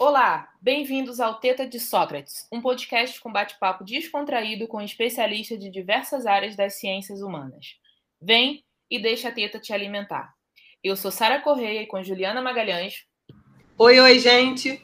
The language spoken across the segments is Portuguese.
Olá, bem-vindos ao Teta de Sócrates, um podcast com bate-papo descontraído com especialistas de diversas áreas das ciências humanas. Vem e deixa a teta te alimentar. Eu sou Sara Correia e com Juliana Magalhães. Oi, oi, gente!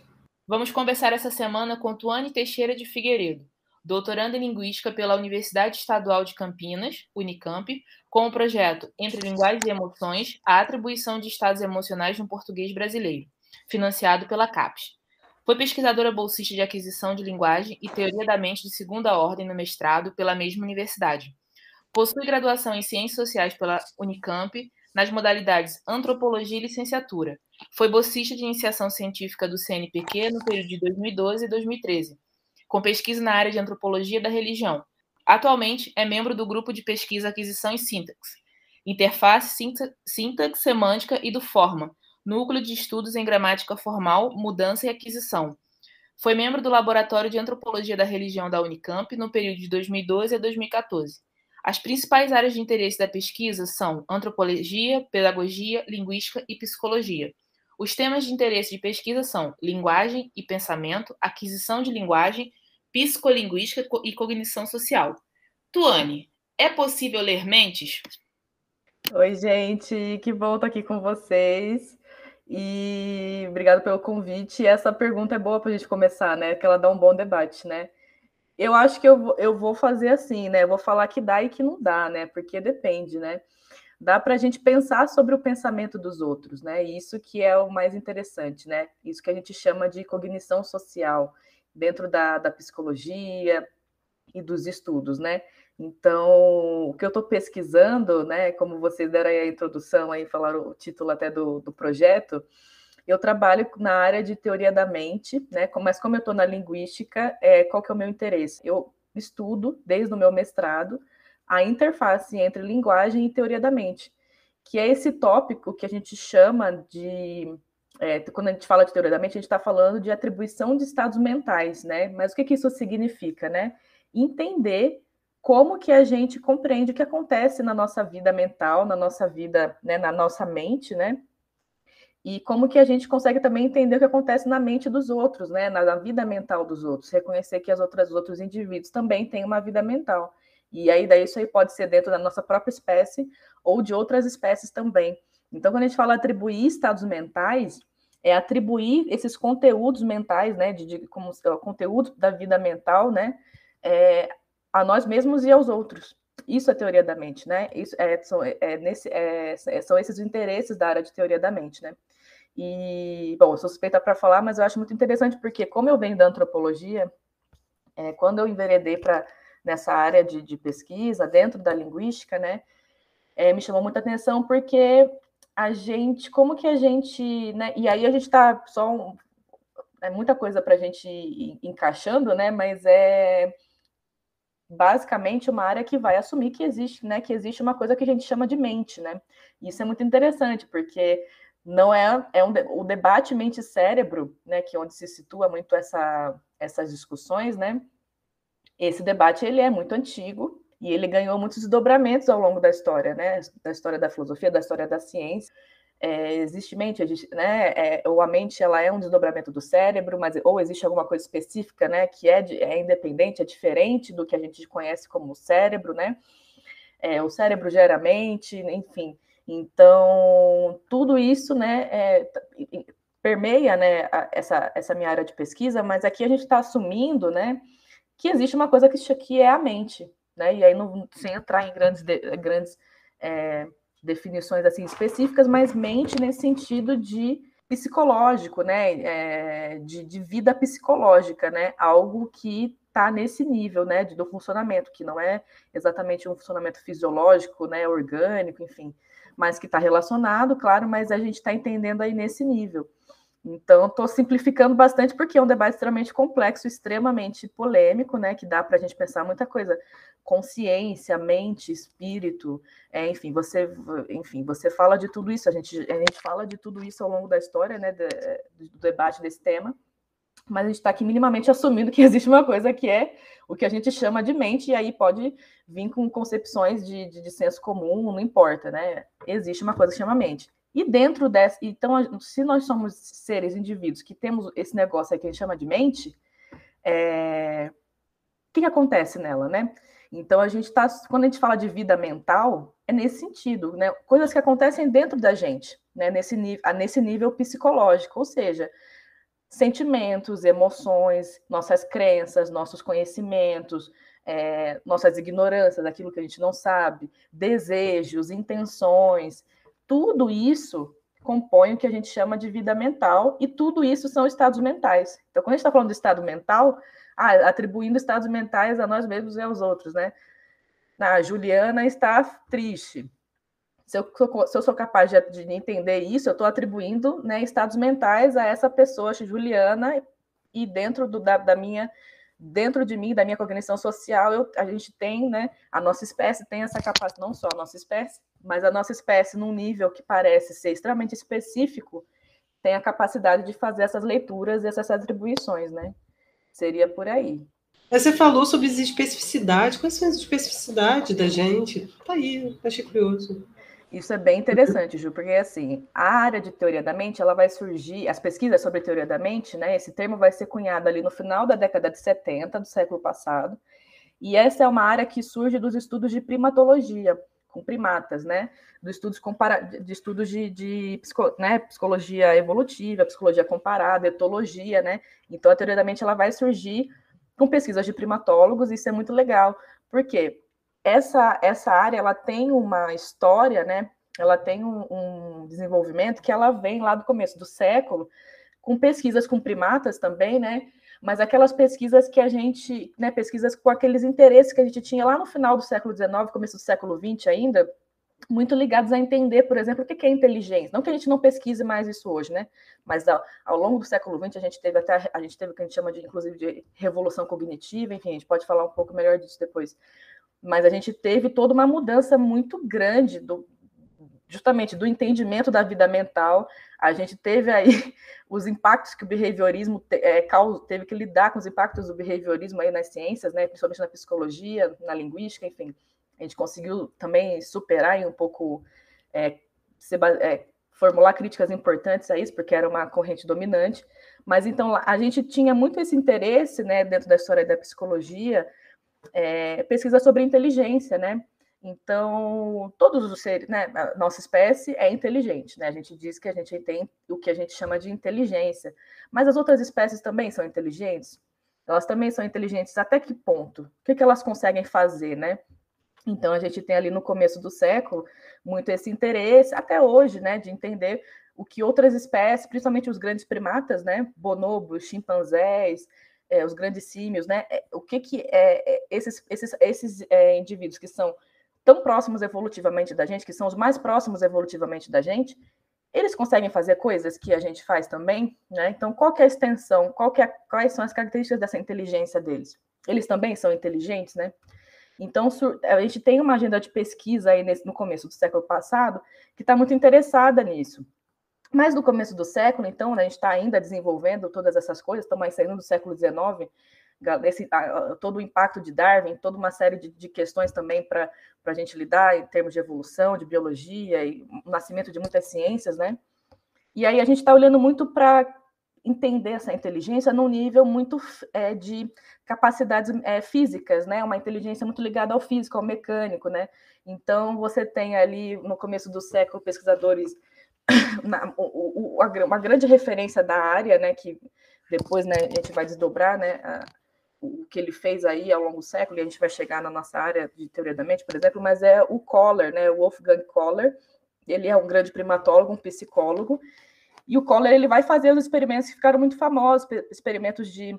Vamos conversar essa semana com Tuane Teixeira de Figueiredo, doutoranda em Linguística pela Universidade Estadual de Campinas, Unicamp, com o projeto Entre Linguagem e Emoções, a atribuição de estados emocionais no português brasileiro, financiado pela CAPES. Foi pesquisadora bolsista de aquisição de linguagem e teoria da mente de segunda ordem no mestrado pela mesma universidade. Possui graduação em Ciências Sociais pela Unicamp nas modalidades Antropologia e Licenciatura. Foi bolsista de iniciação científica do CNPq no período de 2012 e 2013, com pesquisa na área de Antropologia da Religião. Atualmente é membro do grupo de pesquisa Aquisição e Sintaxe, Interface, Sintaxe Semântica e do Forma, Núcleo de Estudos em Gramática Formal, Mudança e Aquisição. Foi membro do Laboratório de Antropologia da Religião da Unicamp no período de 2012 a 2014. As principais áreas de interesse da pesquisa são antropologia, pedagogia, linguística e psicologia. Os temas de interesse de pesquisa são linguagem e pensamento, aquisição de linguagem, psicolinguística e cognição social. Tuane, é possível ler mentes? Oi, gente, que bom estar aqui com vocês. E obrigado pelo convite. E essa pergunta é boa para a gente começar, né? Que ela dá um bom debate, né? Eu acho que eu, eu vou fazer assim, né? Eu vou falar que dá e que não dá, né? Porque depende, né? Dá para a gente pensar sobre o pensamento dos outros, né? Isso que é o mais interessante, né? Isso que a gente chama de cognição social dentro da, da psicologia e dos estudos, né? Então, o que eu estou pesquisando, né, como vocês deram aí a introdução, aí falaram o título até do, do projeto, eu trabalho na área de teoria da mente, né, mas como eu estou na linguística, é, qual que é o meu interesse? Eu estudo, desde o meu mestrado, a interface entre linguagem e teoria da mente, que é esse tópico que a gente chama de é, quando a gente fala de teoria da mente, a gente está falando de atribuição de estados mentais, né? Mas o que, que isso significa, né? Entender como que a gente compreende o que acontece na nossa vida mental, na nossa vida, né, na nossa mente, né? E como que a gente consegue também entender o que acontece na mente dos outros, né, na, vida mental dos outros, reconhecer que as outras outros indivíduos também têm uma vida mental. E aí daí isso aí pode ser dentro da nossa própria espécie ou de outras espécies também. Então, quando a gente fala atribuir estados mentais, é atribuir esses conteúdos mentais, né, de, de como conteúdo da vida mental, né, é, a nós mesmos e aos outros. Isso é teoria da mente, né? Isso é, são, é, nesse, é, é são esses interesses da área de teoria da mente, né? E, bom, eu sou suspeita para falar, mas eu acho muito interessante porque, como eu venho da antropologia, é, quando eu enveredei para nessa área de, de, pesquisa, dentro da linguística, né, é, me chamou muita atenção porque a gente, como que a gente, né, e aí a gente está só, um, é muita coisa para a gente ir encaixando, né, mas é basicamente uma área que vai assumir que existe, né, que existe uma coisa que a gente chama de mente, né? Isso é muito interessante, porque não é, é um, o debate mente-cérebro, né, que é onde se situa muito essa, essas discussões, né? Esse debate ele é muito antigo e ele ganhou muitos desdobramentos ao longo da história, né? Da história da filosofia, da história da ciência é, existe mente, né, é, ou a mente ela é um desdobramento do cérebro, mas ou existe alguma coisa específica, né, que é, é independente, é diferente do que a gente conhece como cérebro, né? É, o cérebro gera mente, enfim. Então, tudo isso, né, é, permeia, né, essa, essa minha área de pesquisa, mas aqui a gente está assumindo, né, que existe uma coisa que, que é a mente, né, e aí não, sem entrar em grandes, grandes é, definições assim específicas, mas mente nesse sentido de psicológico, né, é, de, de, vida psicológica, né, algo que está nesse nível, né, de, do funcionamento, que não é exatamente um funcionamento fisiológico, né, orgânico, enfim, mas que está relacionado, claro, mas a gente está entendendo aí nesse nível. Então, estou simplificando bastante porque é um debate extremamente complexo, extremamente polêmico, né? Que dá para a gente pensar muita coisa. Consciência, mente, espírito, é, enfim, você, enfim, você fala de tudo isso. A gente, a gente fala de tudo isso ao longo da história, né? De, do debate desse tema. Mas a gente está aqui minimamente assumindo que existe uma coisa que é o que a gente chama de mente, e aí pode vir com concepções de, de, de senso comum, não importa, né? Existe uma coisa que chama mente. E dentro dessa, então, se nós somos seres, indivíduos, que temos esse negócio aí que a gente chama de mente, é... o que, que acontece nela, né? Então, a gente está, quando a gente fala de vida mental, é nesse sentido, né? Coisas que acontecem dentro da gente, né? Nesse, nesse nível psicológico, ou seja, sentimentos, emoções, nossas crenças, nossos conhecimentos, é, nossas ignorâncias, aquilo que a gente não sabe, desejos, intenções, tudo isso compõe o que a gente chama de vida mental, e tudo isso são estados mentais. Então, quando a gente está falando de estado mental, ah, atribuindo estados mentais a nós mesmos e aos outros, né? A Juliana está triste. Se eu, se eu sou capaz de, de entender isso, eu estou atribuindo né, estados mentais a essa pessoa, Juliana, e dentro do, da, da minha dentro de mim, da minha cognição social, eu, a gente tem, né, a nossa espécie tem essa capacidade, não só a nossa espécie, mas a nossa espécie, num nível que parece ser extremamente específico, tem a capacidade de fazer essas leituras e essas atribuições, né? Seria por aí. Você falou sobre as especificidades. Quais são as especificidades da gente? Tá aí, achei curioso. Isso é bem interessante, Ju, porque assim, a área de teoria da mente, ela vai surgir, as pesquisas sobre teoria da mente, né? Esse termo vai ser cunhado ali no final da década de 70 do século passado. E essa é uma área que surge dos estudos de primatologia, com primatas, né? Dos estudos compara de estudos de, de psico né? psicologia evolutiva, psicologia comparada, etologia, né? Então a teoria da mente ela vai surgir com pesquisas de primatólogos, isso é muito legal. Por quê? essa, essa área ela tem uma história, né? Ela tem um, um, desenvolvimento que ela vem lá do começo do século, com pesquisas com primatas também, né? Mas aquelas pesquisas que a gente, né, pesquisas com aqueles interesses que a gente tinha lá no final do século XIX, começo do século XX ainda, muito ligados a entender, por exemplo, o que é inteligência. Não que a gente não pesquise mais isso hoje, né? Mas ao, ao, longo do século XX a gente teve até a gente teve o que a gente chama de, inclusive, de revolução cognitiva. Enfim, a gente pode falar um pouco melhor disso depois mas a gente teve toda uma mudança muito grande do, justamente do entendimento da vida mental. A gente teve aí os impactos que o behaviorismo te, é, teve que lidar com os impactos do behaviorismo aí nas ciências, né, principalmente na psicologia, na linguística, enfim. A gente conseguiu também superar e um pouco é, se, é, formular críticas importantes a isso, porque era uma corrente dominante. Mas então a gente tinha muito esse interesse, né, dentro da história da psicologia, é, pesquisa sobre inteligência, né? Então, todos os seres, né? A nossa espécie é inteligente, né? A gente diz que a gente tem o que a gente chama de inteligência. Mas as outras espécies também são inteligentes? Elas também são inteligentes até que ponto? O que, que elas conseguem fazer, né? Então, a gente tem ali no começo do século muito esse interesse, até hoje, né, de entender o que outras espécies, principalmente os grandes primatas, né, bonobos, chimpanzés, é, os grandes símios, né? É, o que que é, é esses, esses, esses é, indivíduos que são tão próximos evolutivamente da gente, que são os mais próximos evolutivamente da gente, eles conseguem fazer coisas que a gente faz também, né? Então, qual é a extensão? Qual é, quais são as características dessa inteligência deles? Eles também são inteligentes, né? Então, a gente tem uma agenda de pesquisa aí nesse, no começo do século passado que está muito interessada nisso. Mas no começo do século, então, né, a gente está ainda desenvolvendo todas essas coisas, estamos saindo do século XIX, esse, todo o impacto de Darwin, toda uma série de, de questões também para a gente lidar em termos de evolução, de biologia e o nascimento de muitas ciências, né? E aí a gente está olhando muito para entender essa inteligência num nível muito é, de capacidades é, físicas, né? Uma inteligência muito ligada ao físico, ao mecânico, né? Então você tem ali no começo do século pesquisadores na, o, o, uma grande referência da área, né, que depois né, a gente vai desdobrar né, a, o que ele fez aí ao longo do século, e a gente vai chegar na nossa área de teoria da mente, por exemplo, mas é o Kohler, né, o Wolfgang Kohler, ele é um grande primatólogo, um psicólogo, e o Kohler ele vai fazer os experimentos que ficaram muito famosos, experimentos de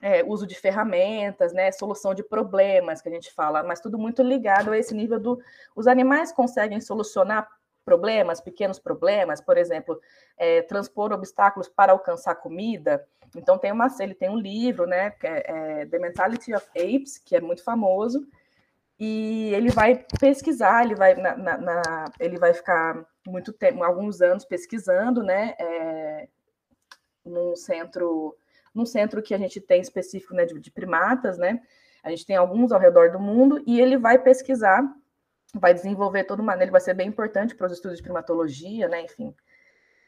é, uso de ferramentas, né, solução de problemas que a gente fala, mas tudo muito ligado a esse nível do os animais conseguem solucionar problemas, pequenos problemas, por exemplo, é, transpor obstáculos para alcançar comida. Então tem uma, ele tem um livro, né, que é, é The Mentality of Apes, que é muito famoso, e ele vai pesquisar, ele vai, na, na, na, ele vai ficar muito tempo, alguns anos pesquisando, né, é, num centro, num centro que a gente tem específico, né, de, de primatas, né, a gente tem alguns ao redor do mundo, e ele vai pesquisar vai desenvolver toda uma, ele vai ser bem importante para os estudos de primatologia, né, enfim.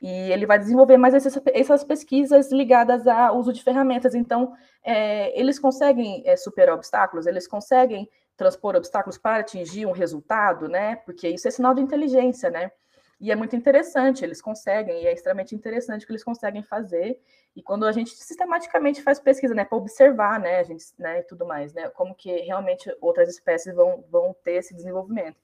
E ele vai desenvolver mais essas, essas pesquisas ligadas ao uso de ferramentas. Então, é, eles conseguem é, superar obstáculos, eles conseguem transpor obstáculos para atingir um resultado, né? Porque isso é sinal de inteligência, né? E é muito interessante, eles conseguem, e é extremamente interessante o que eles conseguem fazer. E quando a gente sistematicamente faz pesquisa, né, para observar, né, a gente, né, e tudo mais, né, como que realmente outras espécies vão, vão ter esse desenvolvimento.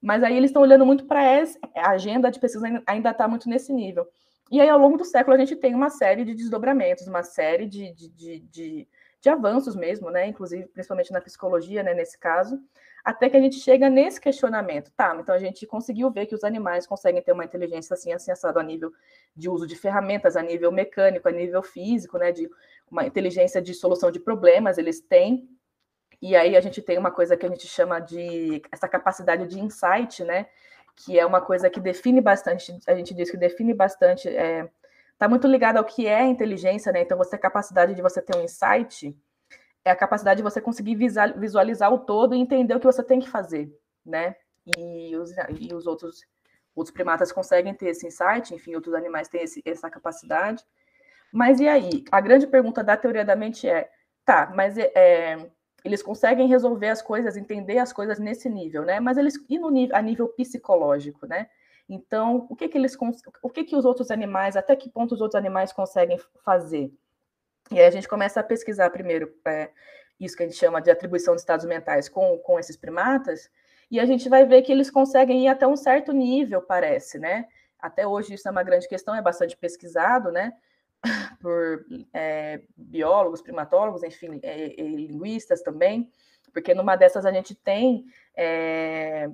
Mas aí eles estão olhando muito para essa, a agenda de pesquisa ainda está muito nesse nível. E aí, ao longo do século, a gente tem uma série de desdobramentos, uma série de, de, de, de, de avanços mesmo, né, inclusive, principalmente na psicologia, né, nesse caso, até que a gente chega nesse questionamento. Tá, então a gente conseguiu ver que os animais conseguem ter uma inteligência assim, assim, assado a nível de uso de ferramentas, a nível mecânico, a nível físico, né, de uma inteligência de solução de problemas, eles têm. E aí a gente tem uma coisa que a gente chama de essa capacidade de insight, né, que é uma coisa que define bastante, a gente diz que define bastante, é, tá muito ligado ao que é inteligência, né? Então, você a capacidade de você ter um insight, é a capacidade de você conseguir visualizar o todo e entender o que você tem que fazer, né? E os, e os outros, outros primatas conseguem ter esse insight, enfim, outros animais têm esse, essa capacidade. Mas e aí? A grande pergunta da teoria da mente é: tá, mas é, é eles conseguem resolver as coisas, entender as coisas nesse nível, né? Mas eles e no nível, a nível psicológico, né? Então, o que que eles o que que os outros animais, até que ponto os outros animais conseguem fazer? E aí a gente começa a pesquisar primeiro é, isso que a gente chama de atribuição de estados mentais com, com esses primatas, e a gente vai ver que eles conseguem ir até um certo nível, parece, né? Até hoje isso é uma grande questão, é bastante pesquisado, né? Por é, biólogos, primatólogos, enfim, é, linguistas também, porque numa dessas a gente tem é,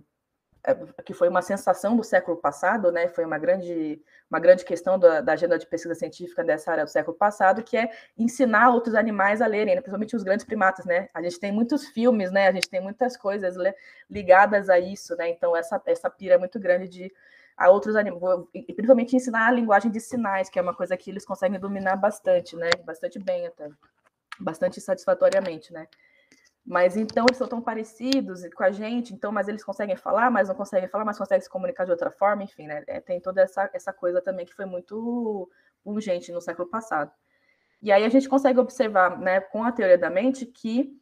que foi uma sensação do século passado, né? Foi uma grande, uma grande questão da, da, agenda de pesquisa científica dessa área do século passado, que é ensinar outros animais a lerem, né? principalmente os grandes primatas, né? A gente tem muitos filmes, né? A gente tem muitas coisas ligadas a isso, né? Então essa essa pira é muito grande de a outros animais, principalmente ensinar a linguagem de sinais, que é uma coisa que eles conseguem dominar bastante, né? Bastante bem até, bastante satisfatoriamente, né? Mas então eles são tão parecidos com a gente, então, mas eles conseguem falar, mas não conseguem falar, mas conseguem se comunicar de outra forma, enfim, né? É, tem toda essa, essa coisa também que foi muito urgente no século passado. E aí a gente consegue observar, né, com a teoria da mente, que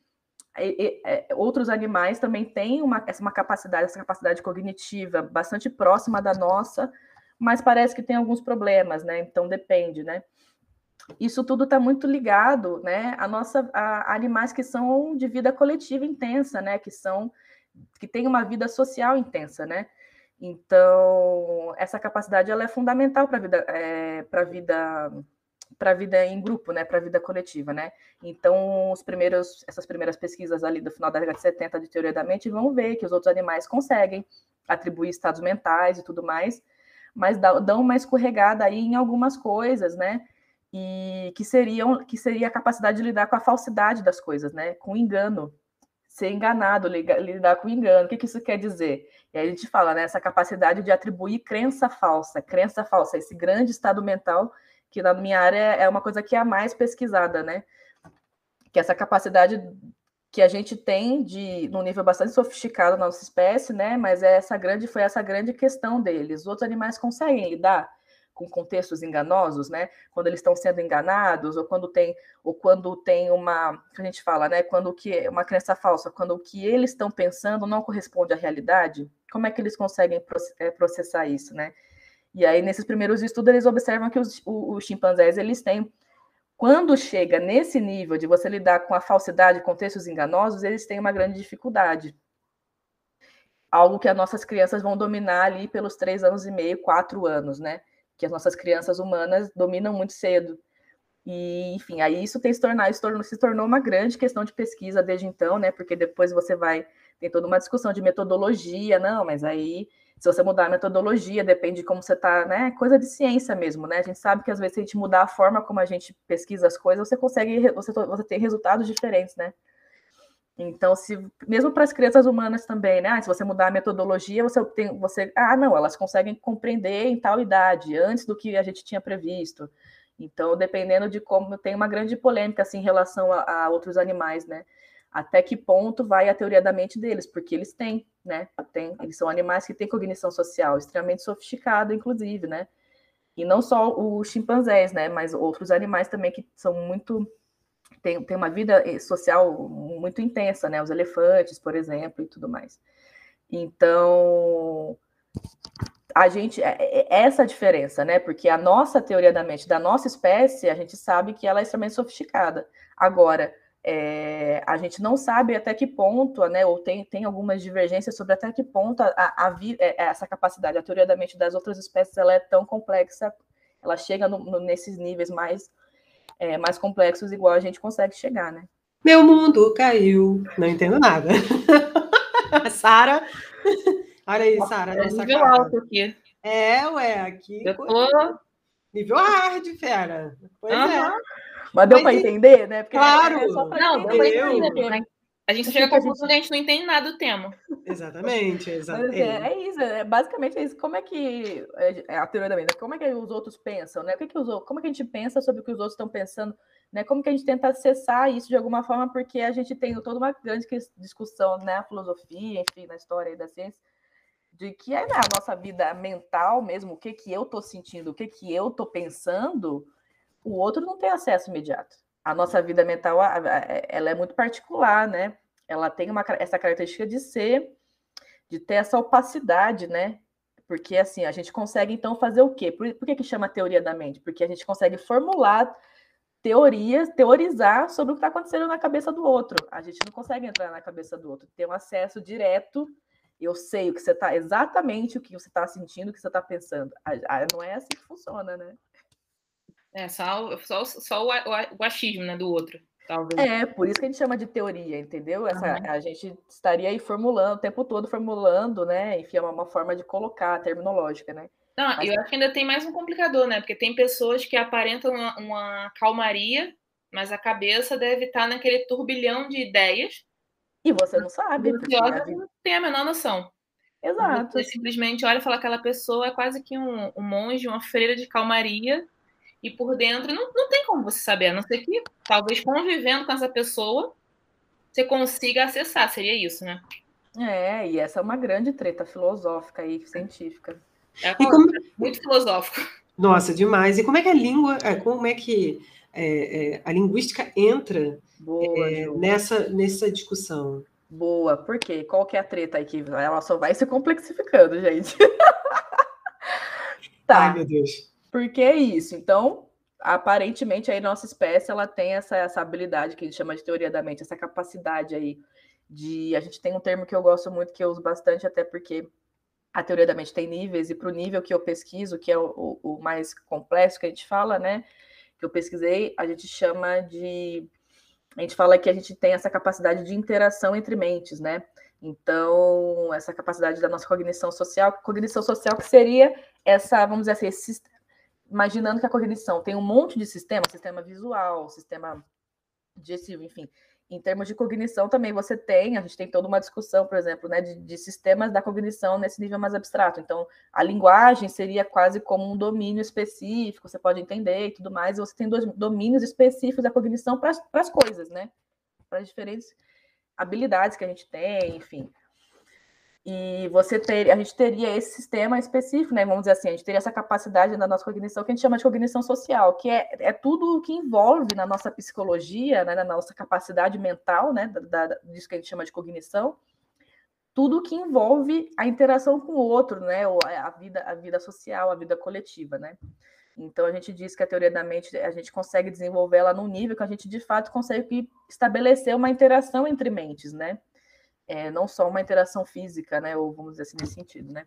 é, outros animais também têm uma, uma capacidade, essa capacidade cognitiva bastante próxima da nossa, mas parece que tem alguns problemas, né? Então depende, né? Isso tudo está muito ligado, né, a nossa a animais que são de vida coletiva intensa, né, que são que têm uma vida social intensa, né? Então essa capacidade ela é fundamental para a vida é, para vida para vida em grupo, né, para a vida coletiva, né? Então, os primeiros, essas primeiras pesquisas ali do final da década de 70 de teoria da mente vão ver que os outros animais conseguem atribuir estados mentais e tudo mais, mas dão uma escorregada aí em algumas coisas, né? E que seriam que seria a capacidade de lidar com a falsidade das coisas, né? Com o engano, ser enganado, lidar com o engano. O que, que isso quer dizer? E aí a gente fala, né? Essa capacidade de atribuir crença falsa, crença falsa, esse grande estado mental que na minha área é uma coisa que é a mais pesquisada, né? Que essa capacidade que a gente tem de num nível bastante sofisticado na nossa espécie, né? Mas é essa grande foi essa grande questão deles. Os outros animais conseguem lidar com contextos enganosos, né? Quando eles estão sendo enganados, ou quando tem, ou quando tem uma, a gente fala, né? Quando o que uma crença falsa, quando o que eles estão pensando não corresponde à realidade, como é que eles conseguem é, processar isso, né? E aí nesses primeiros estudos eles observam que os, os chimpanzés eles têm quando chega nesse nível de você lidar com a falsidade, contextos enganosos, eles têm uma grande dificuldade. Algo que as nossas crianças vão dominar ali pelos três anos e meio, quatro anos, né? Que as nossas crianças humanas dominam muito cedo. E, enfim, aí isso tem se tornado, se tornou, se tornou uma grande questão de pesquisa desde então, né? Porque depois você vai, tem toda uma discussão de metodologia, não, mas aí, se você mudar a metodologia, depende de como você está, né? Coisa de ciência mesmo, né? A gente sabe que às vezes, se a gente mudar a forma como a gente pesquisa as coisas, você consegue, você, você tem resultados diferentes, né? Então, se mesmo para as crianças humanas também, né? Ah, se você mudar a metodologia, você tem, você, ah, não, elas conseguem compreender em tal idade, antes do que a gente tinha previsto. Então, dependendo de como tem uma grande polêmica assim em relação a, a outros animais, né? até que ponto vai a teoria da mente deles, porque eles têm, né? Tem, eles são animais que têm cognição social, extremamente sofisticada, inclusive, né? E não só os chimpanzés, né? Mas outros animais também que são muito tem, tem uma vida eh, social muito intensa, né? Os elefantes, por exemplo, e tudo mais. Então, a gente é, é, é essa diferença, né? Porque a nossa teoria da mente da nossa espécie, a gente sabe que ela é extremamente sofisticada. Agora, é, a gente não sabe até que ponto, né? Ou tem, tem algumas divergências sobre até que ponto a, a, a essa capacidade, a teoria da mente das outras espécies, ela é tão complexa, ela chega no, no, nesses níveis mais, é, mais complexos, igual a gente consegue chegar, né? Meu mundo caiu, não entendo nada. Sara Olha aí, Sara. É nível cara. alto aqui. É, ué, aqui. Eu tô... Nível hard, fera. Pois uhum. é. Mas deu para entender, né? Porque claro. É não, deu para entender. Né? A gente chega à conclusão que a gente não entende nada do tema. Exatamente, exatamente. É, é, isso, é basicamente é isso. Como é que é a teoria da mente? Como é que os outros pensam, né? O que, que os, como é que a gente pensa sobre o que os outros estão pensando, né? Como que a gente tenta acessar isso de alguma forma? Porque a gente tem toda uma grande discussão, né? A filosofia, enfim, na história da ciência, de que é a nossa vida mental mesmo, o que que eu estou sentindo, o que que eu estou pensando, o outro não tem acesso imediato. A nossa vida mental, ela é muito particular, né? Ela tem uma, essa característica de ser, de ter essa opacidade, né? Porque assim, a gente consegue então fazer o quê? Por, por que que chama teoria da mente? Porque a gente consegue formular teorias, teorizar sobre o que está acontecendo na cabeça do outro. A gente não consegue entrar na cabeça do outro, ter um acesso direto eu sei o que você está, exatamente o que você está sentindo, o que você está pensando. Não é assim que funciona, né? É, só, só, só o, o, o achismo né, do outro. Talvez. É, por isso que a gente chama de teoria, entendeu? Essa, uhum. A gente estaria aí formulando, o tempo todo formulando, né? Enfim, é uma, forma de colocar a terminológica, né? Não, Mas... eu acho que ainda tem mais um complicador, né? Porque tem pessoas que aparentam uma, uma calmaria, mas a cabeça deve estar naquele turbilhão de ideias e você não sabe. Você não tem a menor noção. Exato. Você simplesmente olha e fala que aquela pessoa é quase que um, um monge, uma freira de calmaria, e por dentro não, não tem como você saber, a não ser que talvez convivendo com essa pessoa você consiga acessar, seria isso, né? É, e essa é uma grande treta filosófica e científica. É como... muito filosófico. Nossa, demais. E como é que a língua, é, como é que é, é, a linguística entra Boa, é, nessa, nessa discussão. Boa, por quê? Qual que é a treta aí que ela só vai se complexificando, gente? tá. Ai, meu Deus. Por que isso? Então, aparentemente, aí nossa espécie ela tem essa, essa habilidade que a gente chama de teoria da mente, essa capacidade aí de. A gente tem um termo que eu gosto muito, que eu uso bastante, até porque a teoria da mente tem níveis, e para o nível que eu pesquiso, que é o, o, o mais complexo que a gente fala, né? Que eu pesquisei, a gente chama de a gente fala que a gente tem essa capacidade de interação entre mentes, né? Então, essa capacidade da nossa cognição social, cognição social que seria essa, vamos dizer assim, esse, imaginando que a cognição tem um monte de sistema, sistema visual, sistema digestivo, enfim, em termos de cognição também você tem, a gente tem toda uma discussão, por exemplo, né, de, de, sistemas da cognição nesse nível mais abstrato. Então, a linguagem seria quase como um domínio específico, você pode entender e tudo mais, e você tem dois domínios específicos da cognição para as coisas, né? Para as diferentes habilidades que a gente tem, enfim. E você ter, a gente teria esse sistema específico, né? Vamos dizer assim, a gente teria essa capacidade na nossa cognição que a gente chama de cognição social, que é, é tudo o que envolve na nossa psicologia, né? na nossa capacidade mental, né? Da, da, disso que a gente chama de cognição, tudo o que envolve a interação com o outro, né? Ou a vida, a vida social, a vida coletiva, né? Então a gente diz que a teoria da mente a gente consegue desenvolver ela num nível que a gente de fato consegue estabelecer uma interação entre mentes, né? É, não só uma interação física, né? Ou vamos dizer assim, nesse sentido, né?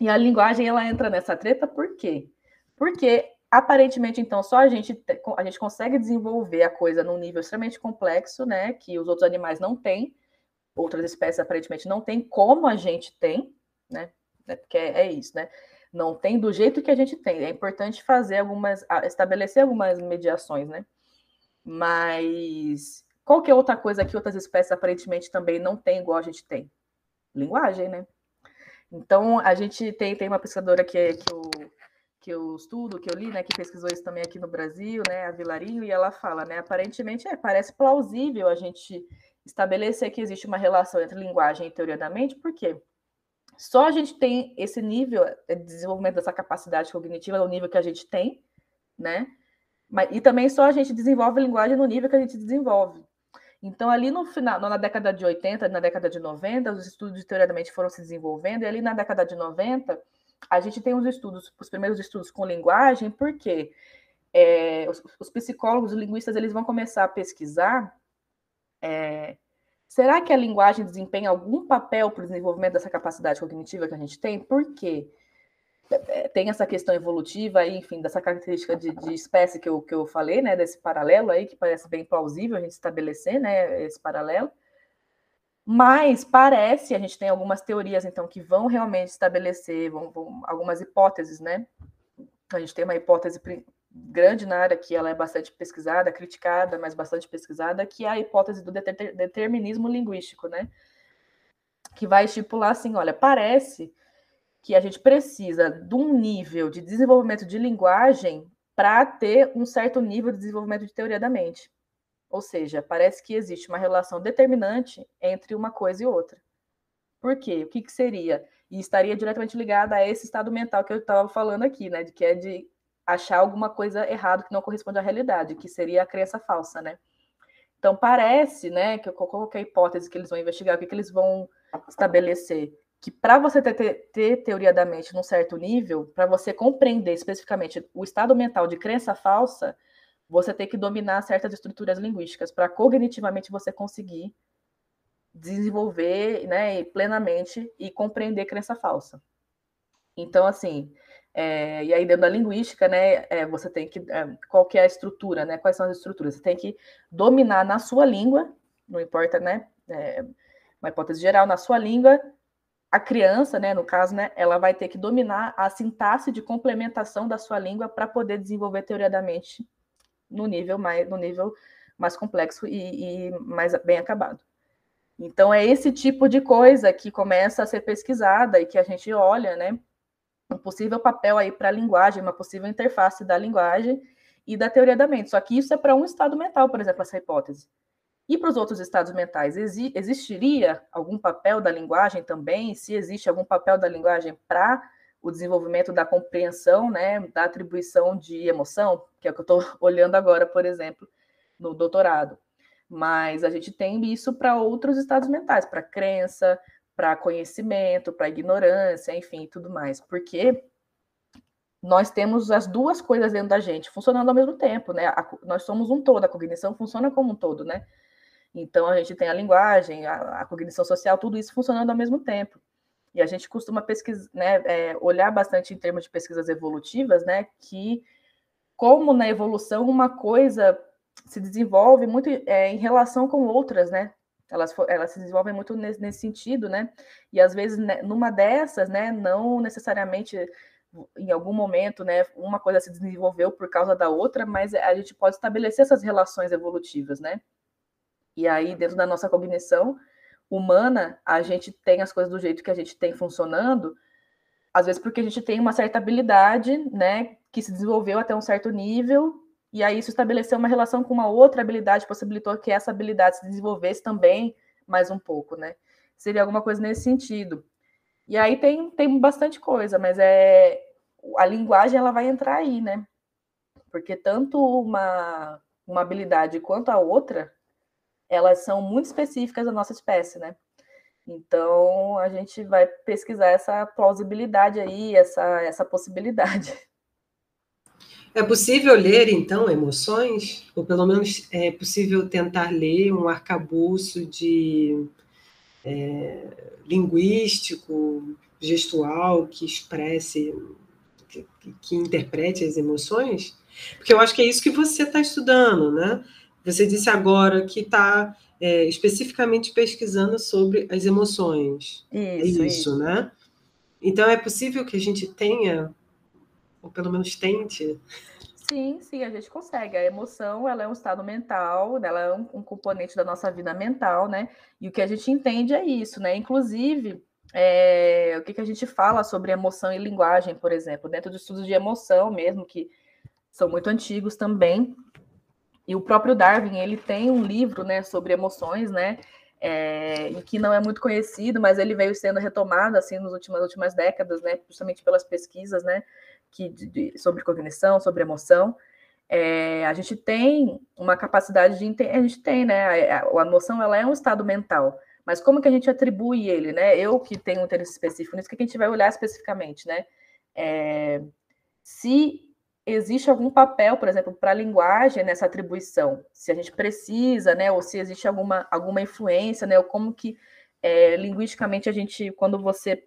E a linguagem ela entra nessa treta por quê? Porque aparentemente, então, só a gente, a gente consegue desenvolver a coisa num nível extremamente complexo, né? Que os outros animais não têm, outras espécies aparentemente não têm, como a gente tem, né? É, porque é, é isso, né? Não tem do jeito que a gente tem. É importante fazer algumas, estabelecer algumas mediações, né? Mas qual é outra coisa que outras espécies aparentemente também não têm igual a gente tem? Linguagem, né? Então, a gente tem, tem uma pesquisadora que, que, eu, que eu estudo, que eu li, né, que pesquisou isso também aqui no Brasil, né, a Vilarinho, e ela fala, né, aparentemente, é, parece plausível a gente estabelecer que existe uma relação entre linguagem e teoria da mente, por quê? Só a gente tem esse nível de desenvolvimento dessa capacidade cognitiva, no nível que a gente tem, né? E também só a gente desenvolve linguagem no nível que a gente desenvolve. Então, ali no final, na década de 80, na década de 90, os estudos de teoria da mente foram se desenvolvendo, e ali na década de 90, a gente tem os estudos, os primeiros estudos com linguagem, porque é, os, os, psicólogos, os linguistas, eles vão começar a pesquisar é, será que a linguagem desempenha algum papel para o desenvolvimento dessa capacidade cognitiva que a gente tem? Por quê? É, tem essa questão evolutiva, enfim, dessa característica de, de, espécie que eu, que eu falei, né, desse paralelo aí, que parece bem plausível a gente estabelecer, né, esse paralelo. Mas parece, a gente tem algumas teorias, então, que vão realmente estabelecer vão, vão, algumas hipóteses, né? A gente tem uma hipótese grande na área que ela é bastante pesquisada, criticada, mas bastante pesquisada, que é a hipótese do determinismo linguístico, né? Que vai estipular assim, olha, parece que a gente precisa de um nível de desenvolvimento de linguagem para ter um certo nível de desenvolvimento de teoria da mente. Ou seja, parece que existe uma relação determinante entre uma coisa e outra. Por quê? O que, que seria? E estaria diretamente ligada a esse estado mental que eu estava falando aqui, né? De que é de achar alguma coisa errada que não corresponde à realidade, que seria a crença falsa, né? Então parece, né, que qualquer hipótese que eles vão investigar, o que, que eles vão estabelecer, que para você ter, ter, ter, teoria da mente num certo nível, para você compreender especificamente o estado mental de crença falsa, você tem que dominar certas estruturas linguísticas para cognitivamente você conseguir desenvolver, né, plenamente e compreender crença falsa. Então, assim, é, e aí, dentro da linguística, né, é, você tem que. É, qual que é a estrutura, né? Quais são as estruturas? Você tem que dominar na sua língua, não importa, né? É, uma hipótese geral, na sua língua, a criança, né, no caso, né, ela vai ter que dominar a sintaxe de complementação da sua língua para poder desenvolver teoria da mente no nível mais, no nível mais complexo e, e mais bem acabado. Então, é esse tipo de coisa que começa a ser pesquisada e que a gente olha, né? um possível papel aí para a linguagem, uma possível interface da linguagem e da teoria da mente. Só que isso é para um estado mental, por exemplo, essa hipótese. E para os outros estados mentais, exi existiria algum papel da linguagem também? Se existe algum papel da linguagem para o desenvolvimento da compreensão, né, da atribuição de emoção, que é o que eu estou olhando agora, por exemplo, no doutorado. Mas a gente tem isso para outros estados mentais, para crença, para conhecimento, para ignorância, enfim, tudo mais. Porque nós temos as duas coisas dentro da gente funcionando ao mesmo tempo, né? A, nós somos um todo, a cognição funciona como um todo, né? Então a gente tem a linguagem, a, a cognição social, tudo isso funcionando ao mesmo tempo. E a gente costuma pesquisar, né, é, olhar bastante em termos de pesquisas evolutivas, né? Que como na evolução uma coisa se desenvolve muito é, em relação com outras, né? elas, elas se desenvolvem muito nesse, nesse sentido, né? E às vezes, né, numa dessas, né, não necessariamente em algum momento, né, uma coisa se desenvolveu por causa da outra, mas a gente pode estabelecer essas relações evolutivas, né? E aí, dentro da nossa cognição humana, a gente tem as coisas do jeito que a gente tem funcionando, às vezes porque a gente tem uma certa habilidade, né, que se desenvolveu até um certo nível e aí isso estabeleceu uma relação com uma outra habilidade, possibilitou que essa habilidade se desenvolvesse também mais um pouco, né? Seria alguma coisa nesse sentido. E aí tem, tem bastante coisa, mas é a linguagem ela vai entrar aí, né? Porque tanto uma, uma habilidade quanto a outra, elas são muito específicas da nossa espécie, né? Então a gente vai pesquisar essa plausibilidade aí, essa, essa possibilidade. É possível ler, então, emoções? Ou pelo menos é possível tentar ler um arcabouço de é, linguístico, gestual, que expresse, que, que, interprete as emoções? Porque eu acho que é isso que você está estudando, né? Você disse agora que está é, especificamente pesquisando sobre as emoções. Isso, é isso, isso, né? Então é possível que a gente tenha ou pelo menos tente. Sim, sim, a gente consegue. A emoção, ela é um estado mental, ela é um, um componente da nossa vida mental, né? E o que a gente entende é isso, né? Inclusive, é, o que, que a gente fala sobre emoção e linguagem, por exemplo, dentro de estudos de emoção mesmo, que são muito antigos também, E o próprio Darwin, ele tem um livro, né, sobre emoções, né, é, e que não é muito conhecido, mas ele veio sendo retomado, assim, nas últimas, últimas décadas, né, justamente pelas pesquisas, né, que, de, sobre cognição, sobre emoção. É, a gente tem uma capacidade de entender, a gente tem, né, a, a emoção, ela é um estado mental, mas como que a gente atribui ele, né? Eu que tenho um interesse específico nisso, que a gente vai olhar especificamente, né? É, se existe algum papel, por exemplo, para a linguagem nessa atribuição, se a gente precisa, né, ou se existe alguma, alguma influência, né, ou como que é, linguisticamente a gente, quando você,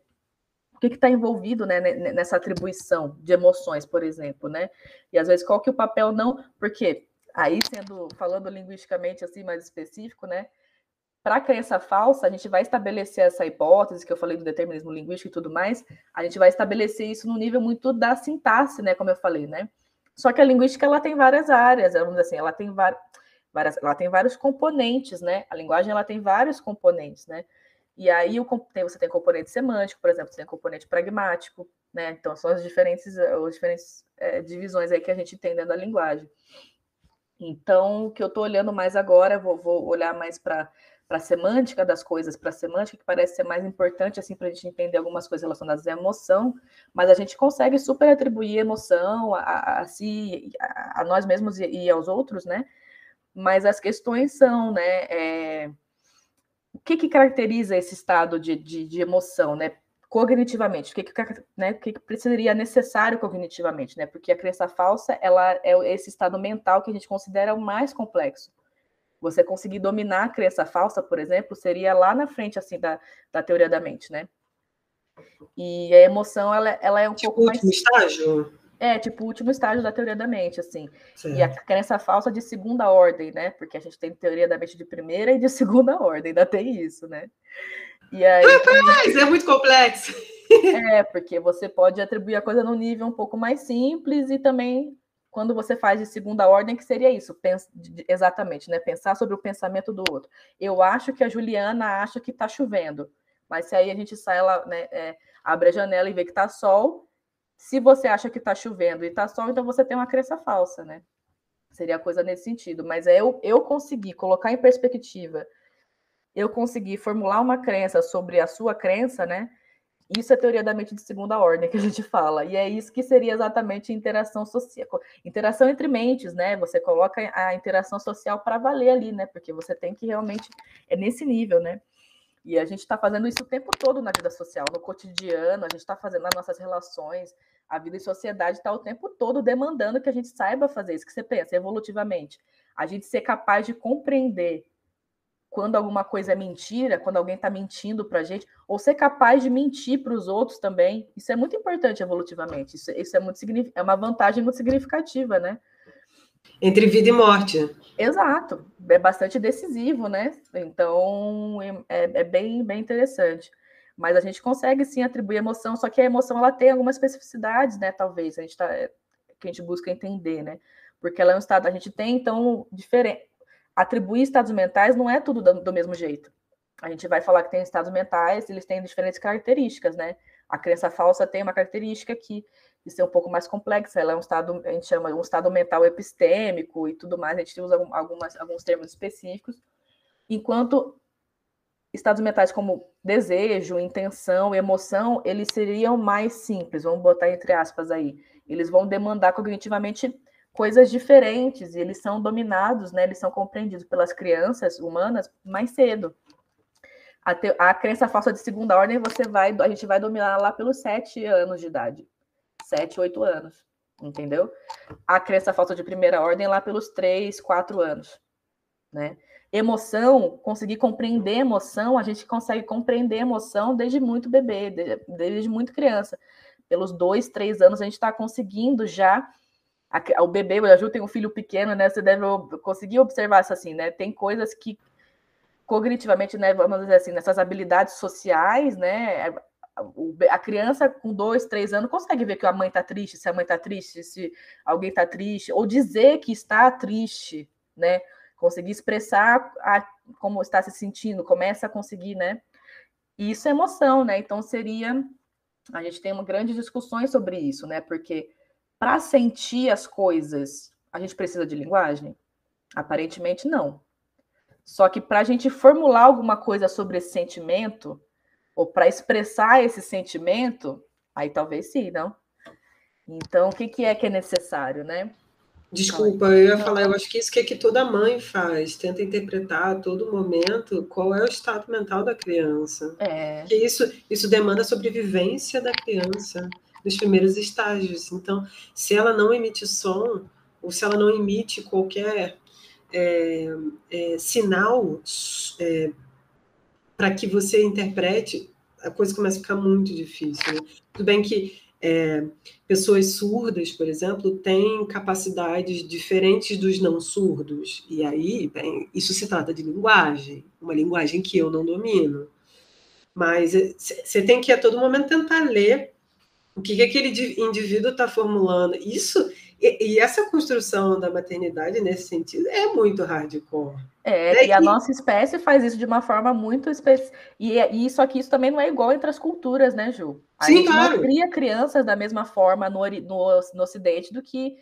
o que está envolvido, né, nessa atribuição de emoções, por exemplo, né, e às vezes qual que é o papel não, porque aí sendo, falando linguisticamente assim mais específico, né, para a crença falsa, a gente vai estabelecer essa hipótese que eu falei do determinismo linguístico e tudo mais, a gente vai estabelecer isso no nível muito da sintaxe, né, como eu falei, né? Só que a linguística ela tem várias áreas, vamos dizer assim, ela tem várias, ela tem vários componentes, né? A linguagem ela tem vários componentes, né? E aí o, você tem componente semântico, por exemplo, você tem componente pragmático, né? Então são as diferentes, as diferentes é, divisões aí que a gente tem dentro da linguagem. Então, o que eu estou olhando mais agora, vou, vou olhar mais para para a semântica das coisas, para a semântica que parece ser mais importante assim para a gente entender algumas coisas relacionadas à emoção, mas a gente consegue super atribuir emoção a, a, a si, a, a, nós mesmos e, e, aos outros, né? Mas as questões são, né? É, o que, que caracteriza esse estado de, de, de emoção, né? Cognitivamente, o que, que, né, o que, que seria necessário cognitivamente, né? Porque a crença falsa, ela é esse estado mental que a gente considera o mais complexo você conseguir dominar a crença falsa, por exemplo, seria lá na frente, assim, da, da teoria da mente, né? E a emoção, ela, ela é um tipo pouco mais... último estágio? É, tipo o último estágio da teoria da mente, assim. E a crença falsa de segunda ordem, né? Porque a gente tem teoria da mente de primeira e de segunda ordem, ainda tem isso, né? E aí... Rapaz, é muito complexo! É, porque você pode atribuir a coisa num nível um pouco mais simples e também quando você faz de segunda ordem, que seria isso, pensa, exatamente, né? Pensar sobre o pensamento do outro. Eu acho que a Juliana acha que está chovendo, mas se aí a gente sai, ela né, é, abre a janela e vê que está sol, se você acha que está chovendo e está sol, então você tem uma crença falsa, né? Seria coisa nesse sentido. Mas é eu, eu conseguir colocar em perspectiva, eu conseguir formular uma crença sobre a sua crença, né? Isso é teoria da mente de segunda ordem que a gente fala, e é isso que seria exatamente interação social, interação entre mentes, né? Você coloca a interação social para valer ali, né? Porque você tem que realmente é nesse nível, né? E a gente está fazendo isso o tempo todo na vida social, no cotidiano, a gente está fazendo nas nossas relações, a vida em sociedade está o tempo todo demandando que a gente saiba fazer isso, que você pensa evolutivamente, a gente ser capaz de compreender quando alguma coisa é mentira, quando alguém está mentindo para a gente, ou ser capaz de mentir para os outros também. Isso é muito importante evolutivamente. Isso, isso é, muito, é uma vantagem muito significativa, né? Entre vida e morte. Exato. É bastante decisivo, né? Então, é, é bem, bem interessante. Mas a gente consegue sim atribuir emoção, só que a emoção ela tem algumas especificidades, né? Talvez a gente tá, que a gente busca entender, né? Porque ela é um estado, a gente tem então diferente atribuir estados mentais não é tudo do, do mesmo jeito. A gente vai falar que tem estados mentais, eles têm diferentes características, né? A crença falsa tem uma característica que de ser um pouco mais complexa, ela é um estado, a gente chama um estado mental epistêmico e tudo mais, a gente usa algumas, alguns termos específicos, enquanto estados mentais como desejo, intenção, emoção, eles seriam mais simples, vamos botar entre aspas aí. Eles vão demandar cognitivamente coisas diferentes e eles são dominados, né? Eles são compreendidos pelas crianças humanas mais cedo. A, te, a crença falsa de segunda ordem você vai, a gente vai dominar lá pelos sete anos de idade, sete, oito anos, entendeu? A crença falsa de primeira ordem lá pelos três, quatro anos, né? Emoção, conseguir compreender emoção, a gente consegue compreender emoção desde muito bebê, desde, desde muito criança. Pelos dois, três anos a gente está conseguindo já a, o bebê, a Ju tem um filho pequeno, né? Você deve conseguir observar isso assim, né? Tem coisas que cognitivamente, né? Vamos dizer assim, nessas habilidades sociais, né? A criança com dois, três anos consegue ver que a mãe tá triste, se a mãe tá triste, se alguém tá triste, ou dizer que está triste, né? Conseguir expressar a, como está se sentindo, começa a conseguir, né? E isso é emoção, né? Então seria. A gente tem uma grandes discussões sobre isso, né? Porque para sentir as coisas, a gente precisa de linguagem? Aparentemente não. Só que para a gente formular alguma coisa sobre esse sentimento, ou para expressar esse sentimento, aí talvez sim, não? Então, o que, que é que é necessário, né? Desculpa, eu ia falar, eu acho que isso que, é que toda mãe faz, tenta interpretar a todo momento qual é o estado mental da criança. É. Que isso, isso demanda a sobrevivência da criança nos primeiros estágios. Então, se ela não emite som, ou se ela não emite qualquer é, é, sinal é, para que você interprete, a coisa começa a ficar muito difícil. Né? Tudo bem que é, pessoas surdas, por exemplo, têm capacidades diferentes dos não surdos. E aí, bem, isso se trata de linguagem, uma linguagem que eu não domino. Mas você tem que a todo momento tentar ler o que, que aquele indivíduo está formulando. Isso e, e, essa construção da maternidade nesse sentido é muito hardcore. É, né? e a nossa espécie faz isso de uma forma muito específica. E, é, e isso aqui isso também não é igual entre as culturas, né, Ju? A Sim, gente claro. não cria crianças da mesma forma no, no, no Ocidente do que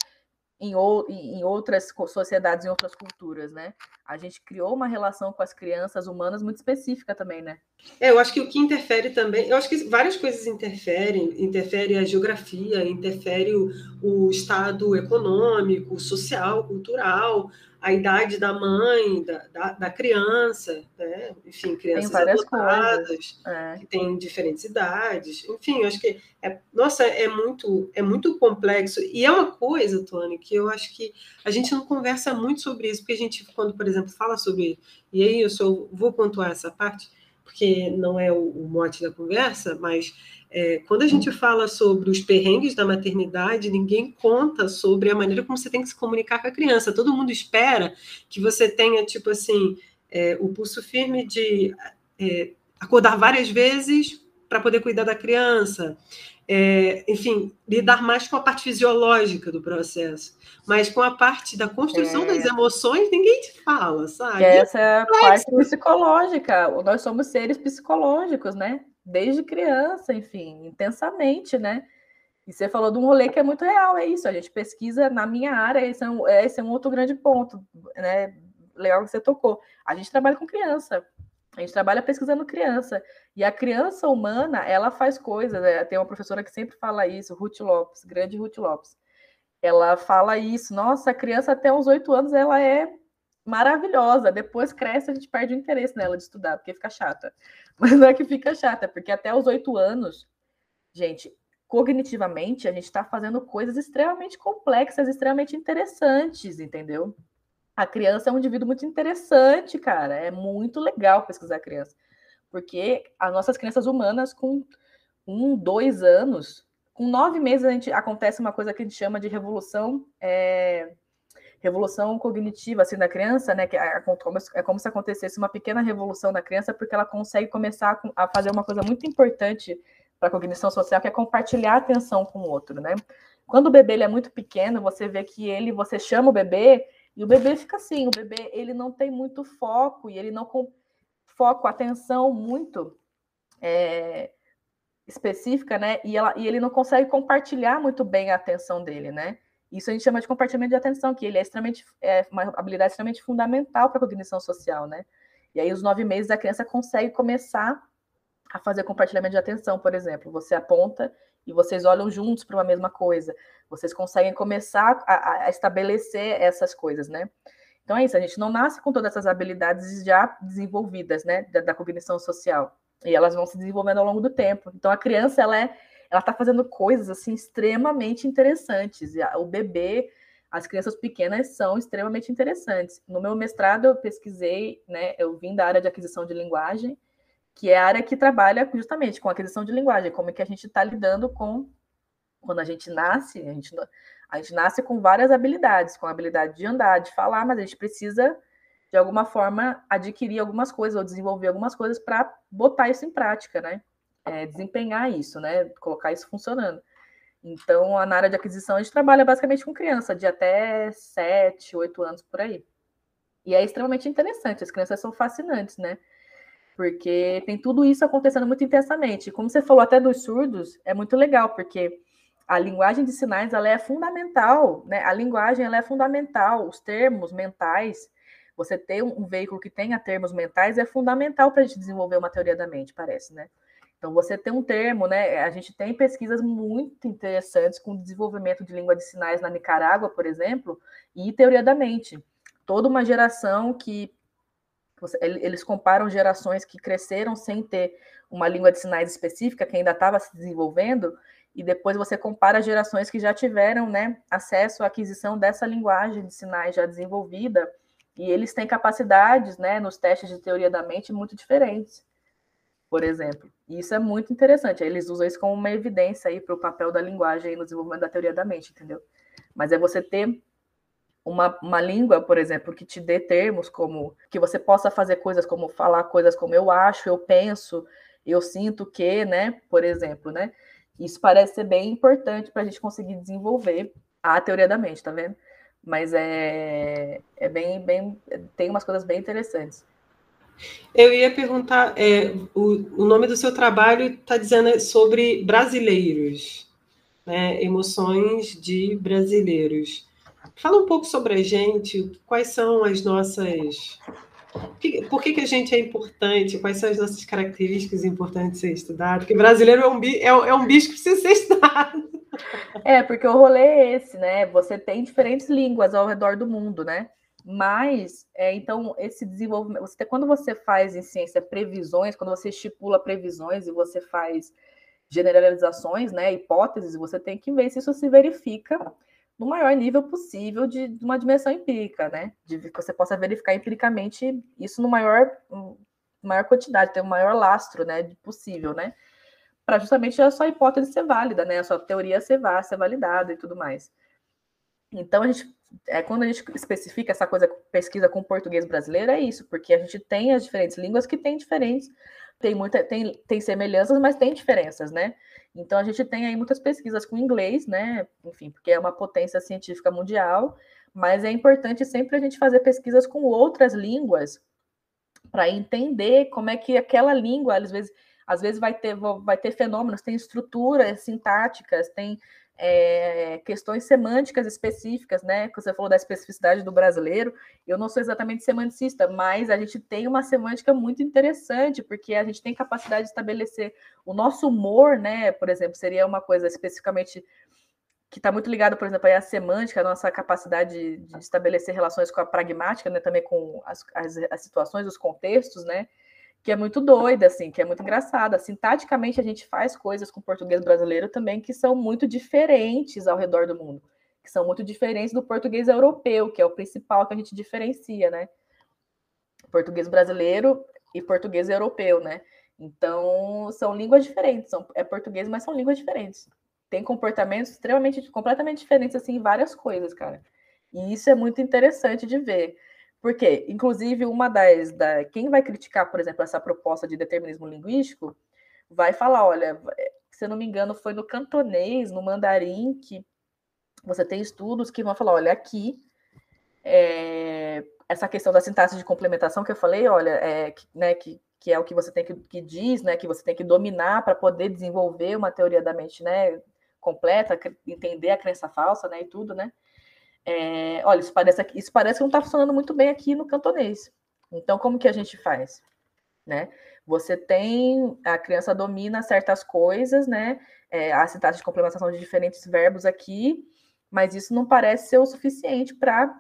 em, em outras sociedades, em outras culturas, né? A gente criou uma relação com as crianças humanas muito específica também, né? É, eu acho que o que interfere também, eu acho que várias coisas interferem, interfere a geografia, interfere o, o estado econômico, social, cultural, a idade da mãe, da, da, da criança, né? enfim, crianças adotadas, é. que têm diferentes idades, enfim, eu acho que, é, nossa, é muito, é muito complexo, e é uma coisa, Tony, que eu acho que a gente não conversa muito sobre isso, porque a gente, quando, por exemplo, fala sobre, e aí eu só vou pontuar essa parte, porque não é o, mote da conversa, mas é, quando a gente fala sobre os perrengues da maternidade, ninguém conta sobre a maneira como você tem que se comunicar com a criança. Todo mundo espera que você tenha, tipo assim, é, o pulso firme de é, acordar várias vezes para poder cuidar da criança. É, enfim, lidar mais com a parte fisiológica do processo, mas com a parte da construção é. das emoções, ninguém te fala, sabe? essa é a parte psicológica. Nós somos seres psicológicos, né? desde criança, enfim, intensamente, né? E você falou de um rolê que é muito real, é isso. A gente pesquisa na minha área, esse é um, esse é um outro grande ponto, né? Legal que você tocou. A gente trabalha com criança, a gente trabalha pesquisando criança. E a criança humana, ela faz coisas. Né? Tem uma professora que sempre fala isso, Ruth Lopes, grande Ruth Lopes. Ela fala isso. Nossa, a criança até uns oito anos, ela é maravilhosa. Depois cresce, a gente perde o interesse nela de estudar, porque fica chata. Mas não é que fica chata, porque até os oito anos, gente, cognitivamente, a gente está fazendo coisas extremamente complexas, extremamente interessantes, entendeu? A criança é um indivíduo muito interessante, cara. É muito legal pesquisar criança. Porque as nossas crianças humanas, com um, dois anos, com nove meses, a gente acontece uma coisa que a gente chama de revolução é, revolução cognitiva assim da criança, né? Que é como, é como se acontecesse uma pequena revolução na criança, porque ela consegue começar a fazer uma coisa muito importante para a cognição social, que é compartilhar a atenção com o outro, né? Quando o bebê ele é muito pequeno, você vê que ele, você chama o bebê e o bebê fica assim, o bebê ele não tem muito foco e ele não com foco, atenção muito é, específica, né? E, ela, e ele não consegue compartilhar muito bem a atenção dele, né? Isso a gente chama de compartilhamento de atenção, que ele é extremamente é uma habilidade extremamente fundamental para a cognição social, né? E aí, os nove meses, a criança consegue começar a fazer compartilhamento de atenção, por exemplo. Você aponta e vocês olham juntos para uma mesma coisa. Vocês conseguem começar a, a, estabelecer essas coisas, né? Então é isso, a gente não nasce com todas essas habilidades já desenvolvidas, né, da, da cognição social. E elas vão se desenvolvendo ao longo do tempo. Então a criança, ela é ela está fazendo coisas assim extremamente interessantes. O bebê, as crianças pequenas são extremamente interessantes. No meu mestrado eu pesquisei, né? Eu vim da área de aquisição de linguagem, que é a área que trabalha justamente com aquisição de linguagem, como é que a gente está lidando com quando a gente nasce, a gente, a gente nasce com várias habilidades, com a habilidade de andar, de falar, mas a gente precisa de alguma forma adquirir algumas coisas ou desenvolver algumas coisas para botar isso em prática, né? é, desempenhar isso, né? Colocar isso funcionando. Então, na área de aquisição, a gente trabalha basicamente com criança de até 7, 8 anos por aí. E é extremamente interessante, as crianças são fascinantes, né? Porque tem tudo isso acontecendo muito intensamente. Como você falou até dos surdos, é muito legal, porque a linguagem de sinais ela é fundamental, né? A linguagem ela é fundamental, os termos mentais, você ter um, veículo que tenha termos mentais é fundamental para a gente desenvolver uma teoria da mente, parece, né? Então, você tem um termo, né? A gente tem pesquisas muito interessantes com o desenvolvimento de língua de sinais na Nicarágua, por exemplo, e teoria da mente. Toda uma geração que eles comparam gerações que cresceram sem ter uma língua de sinais específica, que ainda estava se desenvolvendo, e depois você compara gerações que já tiveram né, acesso à aquisição dessa linguagem de sinais já desenvolvida, e eles têm capacidades né, nos testes de teoria da mente muito diferentes, por exemplo. E isso é muito interessante. Eles usam isso como uma evidência para o papel da linguagem no desenvolvimento da teoria da mente, entendeu? Mas é você ter uma, uma língua, por exemplo, que te dê termos como que você possa fazer coisas como falar coisas como eu acho, eu penso, eu sinto que, né? Por exemplo, né? Isso parece ser bem importante para a gente conseguir desenvolver a teoria da mente, tá vendo? Mas é, é bem, bem, tem umas coisas bem interessantes. Eu ia perguntar, é, o, o nome do seu trabalho está dizendo sobre brasileiros, né? emoções de brasileiros. Fala um pouco sobre a gente, quais são as nossas. Por que, que a gente é importante? Quais são as nossas características importantes de ser estudado? Porque brasileiro é um, é, é um bicho que precisa ser estudado. É, porque o rolê é esse, né? Você tem diferentes línguas ao redor do mundo, né? Mas, é, então, esse desenvolvimento. Você, quando você faz em ciência previsões, quando você estipula previsões e você faz generalizações, né, hipóteses, você tem que ver se isso se verifica no maior nível possível de, de uma dimensão empírica, né? De que você possa verificar empiricamente isso no maior, maior quantidade, ter o maior lastro, né, possível, né? Para justamente a sua hipótese ser válida, né? A sua teoria ser, ser validada e tudo mais. Então, a gente, é, quando a gente especifica essa coisa, pesquisa com português brasileiro, é isso, porque a gente tem as diferentes línguas que têm diferentes, tem, muita, tem, tem semelhanças, mas tem diferenças, né? Então a gente tem aí muitas pesquisas com inglês, né? Enfim, porque é uma potência científica mundial, mas é importante sempre a gente fazer pesquisas com outras línguas para entender como é que aquela língua, às vezes, às vezes vai ter, vai ter fenômenos, tem estruturas sintáticas, tem é, questões semânticas específicas, né? Que você falou da especificidade do brasileiro. Eu não sou exatamente semanticista, mas a gente tem uma semântica muito interessante, porque a gente tem capacidade de estabelecer o nosso humor, né? Por exemplo, seria uma coisa especificamente que está muito ligado, por exemplo, à semântica, a nossa capacidade de estabelecer relações com a pragmática, né? Também com as, as, as situações, os contextos, né? Que é muito doida, assim, que é muito engraçada. Sintaticamente, a gente faz coisas com português brasileiro também que são muito diferentes ao redor do mundo, que são muito diferentes do português europeu, que é o principal que a gente diferencia, né? Português brasileiro e português europeu, né? Então, são línguas diferentes, são, é português, mas são línguas diferentes. Tem comportamentos extremamente, completamente diferentes, assim, em várias coisas, cara. E isso é muito interessante de ver. Porque, inclusive, uma das. Da, quem vai criticar, por exemplo, essa proposta de determinismo linguístico, vai falar: olha, se eu não me engano, foi no cantonês, no mandarim, que você tem estudos que vão falar: olha, aqui, é, essa questão da sintaxe de complementação que eu falei, olha, é, que, né, que, que é o que você tem que, que diz, né, que você tem que dominar para poder desenvolver uma teoria da mente, né, completa, entender a crença falsa, né, e tudo, né, é, olha, isso parece, isso parece que não está funcionando muito bem aqui no cantonês. Então, como que a gente faz? Né? Você tem, a criança domina certas coisas, né? É, a sintaxe de complementação de diferentes verbos aqui, mas isso não parece ser o suficiente para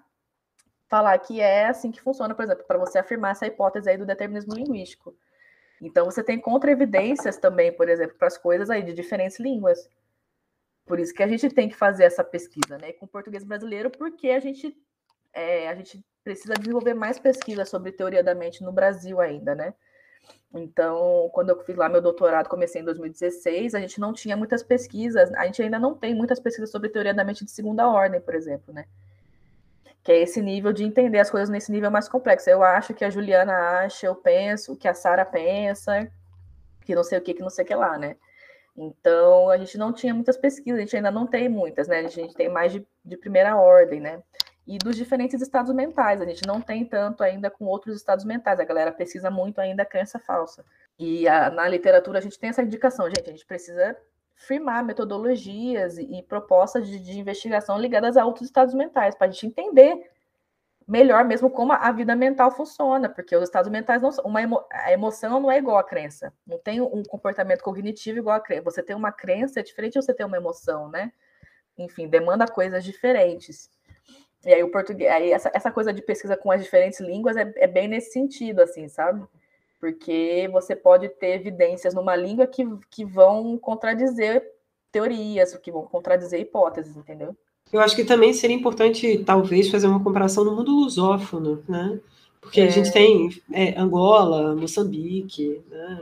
falar que é assim que funciona, por exemplo, para você afirmar essa hipótese aí do determinismo linguístico. Então, você tem contra-evidências também, por exemplo, para as coisas aí de diferentes línguas. Por isso que a gente tem que fazer essa pesquisa, né? Com português brasileiro, porque a gente, é, a gente precisa desenvolver mais pesquisa sobre teoria da mente no Brasil ainda, né? Então, quando eu fiz lá meu doutorado, comecei em 2016, a gente não tinha muitas pesquisas, a gente ainda não tem muitas pesquisas sobre teoria da mente de segunda ordem, por exemplo, né? Que é esse nível de entender as coisas nesse nível mais complexo. Eu acho que a Juliana acha, eu penso, que a Sara pensa, que não sei o que, que não sei o que lá, né? Então, a gente não tinha muitas pesquisas, a gente ainda não tem muitas, né? A gente tem mais de, de primeira ordem, né? E dos diferentes estados mentais, a gente não tem tanto ainda com outros estados mentais, a galera precisa muito ainda crença falsa. E a, na literatura a gente tem essa indicação, gente, a gente precisa firmar metodologias e, e propostas de, de, investigação ligadas a outros estados mentais, para a gente entender melhor mesmo como a vida mental funciona, porque os estados mentais não uma emo, a emoção não é igual à crença, não tem um comportamento cognitivo igual à crença. Você tem uma crença é diferente de você ter uma emoção, né? Enfim, demanda coisas diferentes. E aí o português, aí essa, essa coisa de pesquisa com as diferentes línguas é, é bem nesse sentido, assim, sabe? Porque você pode ter evidências numa língua que, que vão contradizer teorias, que vão contradizer hipóteses, entendeu? Eu acho que também seria importante, talvez, fazer uma comparação no mundo lusófono, né? Porque é. a gente tem é, Angola, Moçambique, né?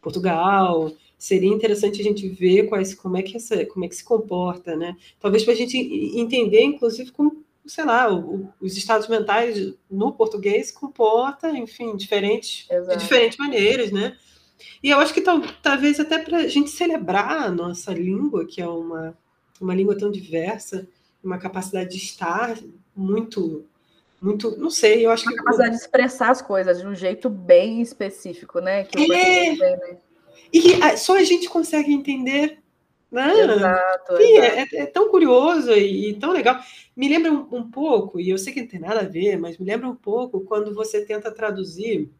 Portugal. Seria interessante a gente ver quais, como, é que essa, como é que se comporta, né? Talvez para a gente entender, inclusive, como, sei lá, o, os estados mentais no português se comportam, enfim, diferentes, de diferentes maneiras, né? E eu acho que tal, talvez até para a gente celebrar a nossa língua, que é uma, uma língua tão diversa, uma capacidade de estar muito, muito, não sei, eu acho uma que. Uma capacidade de expressar as coisas de um jeito bem específico, né? Que é... Né? E só a gente consegue entender. Né? Exato, Sim, exato. É, é, tão curioso e, e, tão legal. Me lembra um, um pouco, e eu sei que não tem nada a ver, mas me lembra um pouco quando você tenta traduzir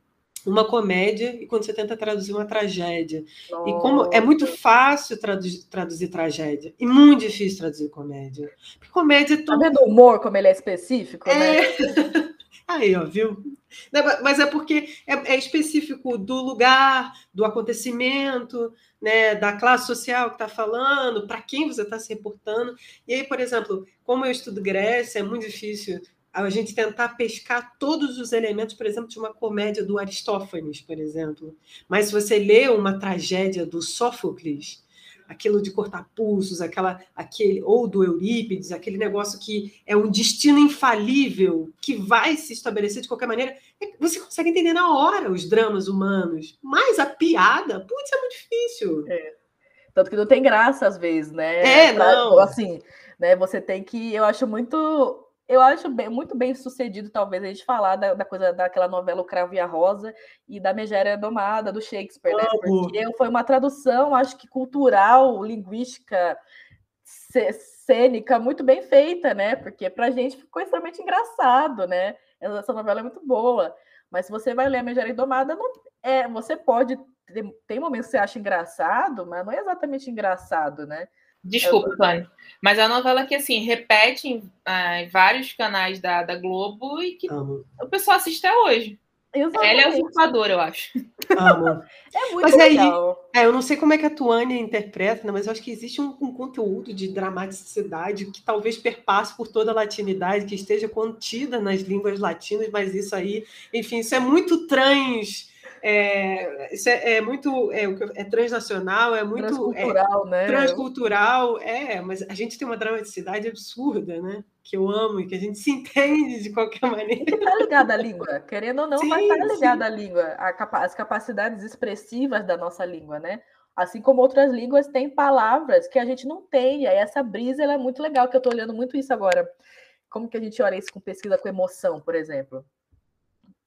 uma comédia e quando você tenta traduzir uma tragédia. Nossa. E como é muito fácil traduzir, traduzir, tragédia e muito difícil traduzir comédia. Porque comédia é tão... Tá vendo o humor como ele é específico, é... né? Aí, ó, viu? Mas é porque é, é, específico do lugar, do acontecimento, né, da classe social que está falando, para quem você está se reportando. E aí, por exemplo, como eu estudo Grécia, é muito difícil a gente tentar pescar todos os elementos, por exemplo, de uma comédia do Aristófanes, por exemplo. Mas se você lê uma tragédia do Sófocles, aquilo de cortar pulsos, aquela, aquele ou do Eurípides, aquele negócio que é um destino infalível que vai se estabelecer de qualquer maneira, é você consegue entender na hora os dramas humanos. Mas a piada, putz, é muito difícil. É. Tanto que não tem graça às vezes, né? É, não. Assim, né? Você tem que, eu acho muito eu acho bem, muito bem sucedido, talvez, a gente falar da, da, coisa daquela novela O Cravo e a Rosa e da Megéria Domada, do Shakespeare, né? Porque foi uma tradução, acho que cultural, linguística, cênica, muito bem feita, né? Porque pra gente ficou extremamente engraçado, né? Essa novela é muito boa. Mas se você vai ler a Megéria Domada, não, é, você pode. Tem, tem momentos que você acha engraçado, mas não é exatamente engraçado, né? Desculpa, Tony. Mas a novela que, assim, repete em, ah, em vários canais da, da Globo e que Amo. o pessoal assiste até hoje. Exatamente. Ela é usurpadora, eu acho. Amo. É muito mas legal. Aí, é, eu não sei como é que a Tuânia interpreta, né, mas eu acho que existe um, um, conteúdo de dramaticidade que talvez perpasse por toda a latinidade, que esteja contida nas línguas latinas, mas isso aí, enfim, isso é muito trans é, isso é, é muito é, é, transnacional, é muito transcultural, é, né? Transcultural, é, mas a gente tem uma dramaticidade absurda, né? Que eu amo e que a gente se entende de qualquer maneira. E tá ligada à língua, querendo ou não, sim, vai estar tá ligada à língua, a, as capacidades expressivas da nossa língua, né? Assim como outras línguas têm palavras que a gente não tem, e aí essa brisa é muito legal, que eu estou olhando muito isso agora. Como que a gente olha isso com pesquisa com emoção, por exemplo?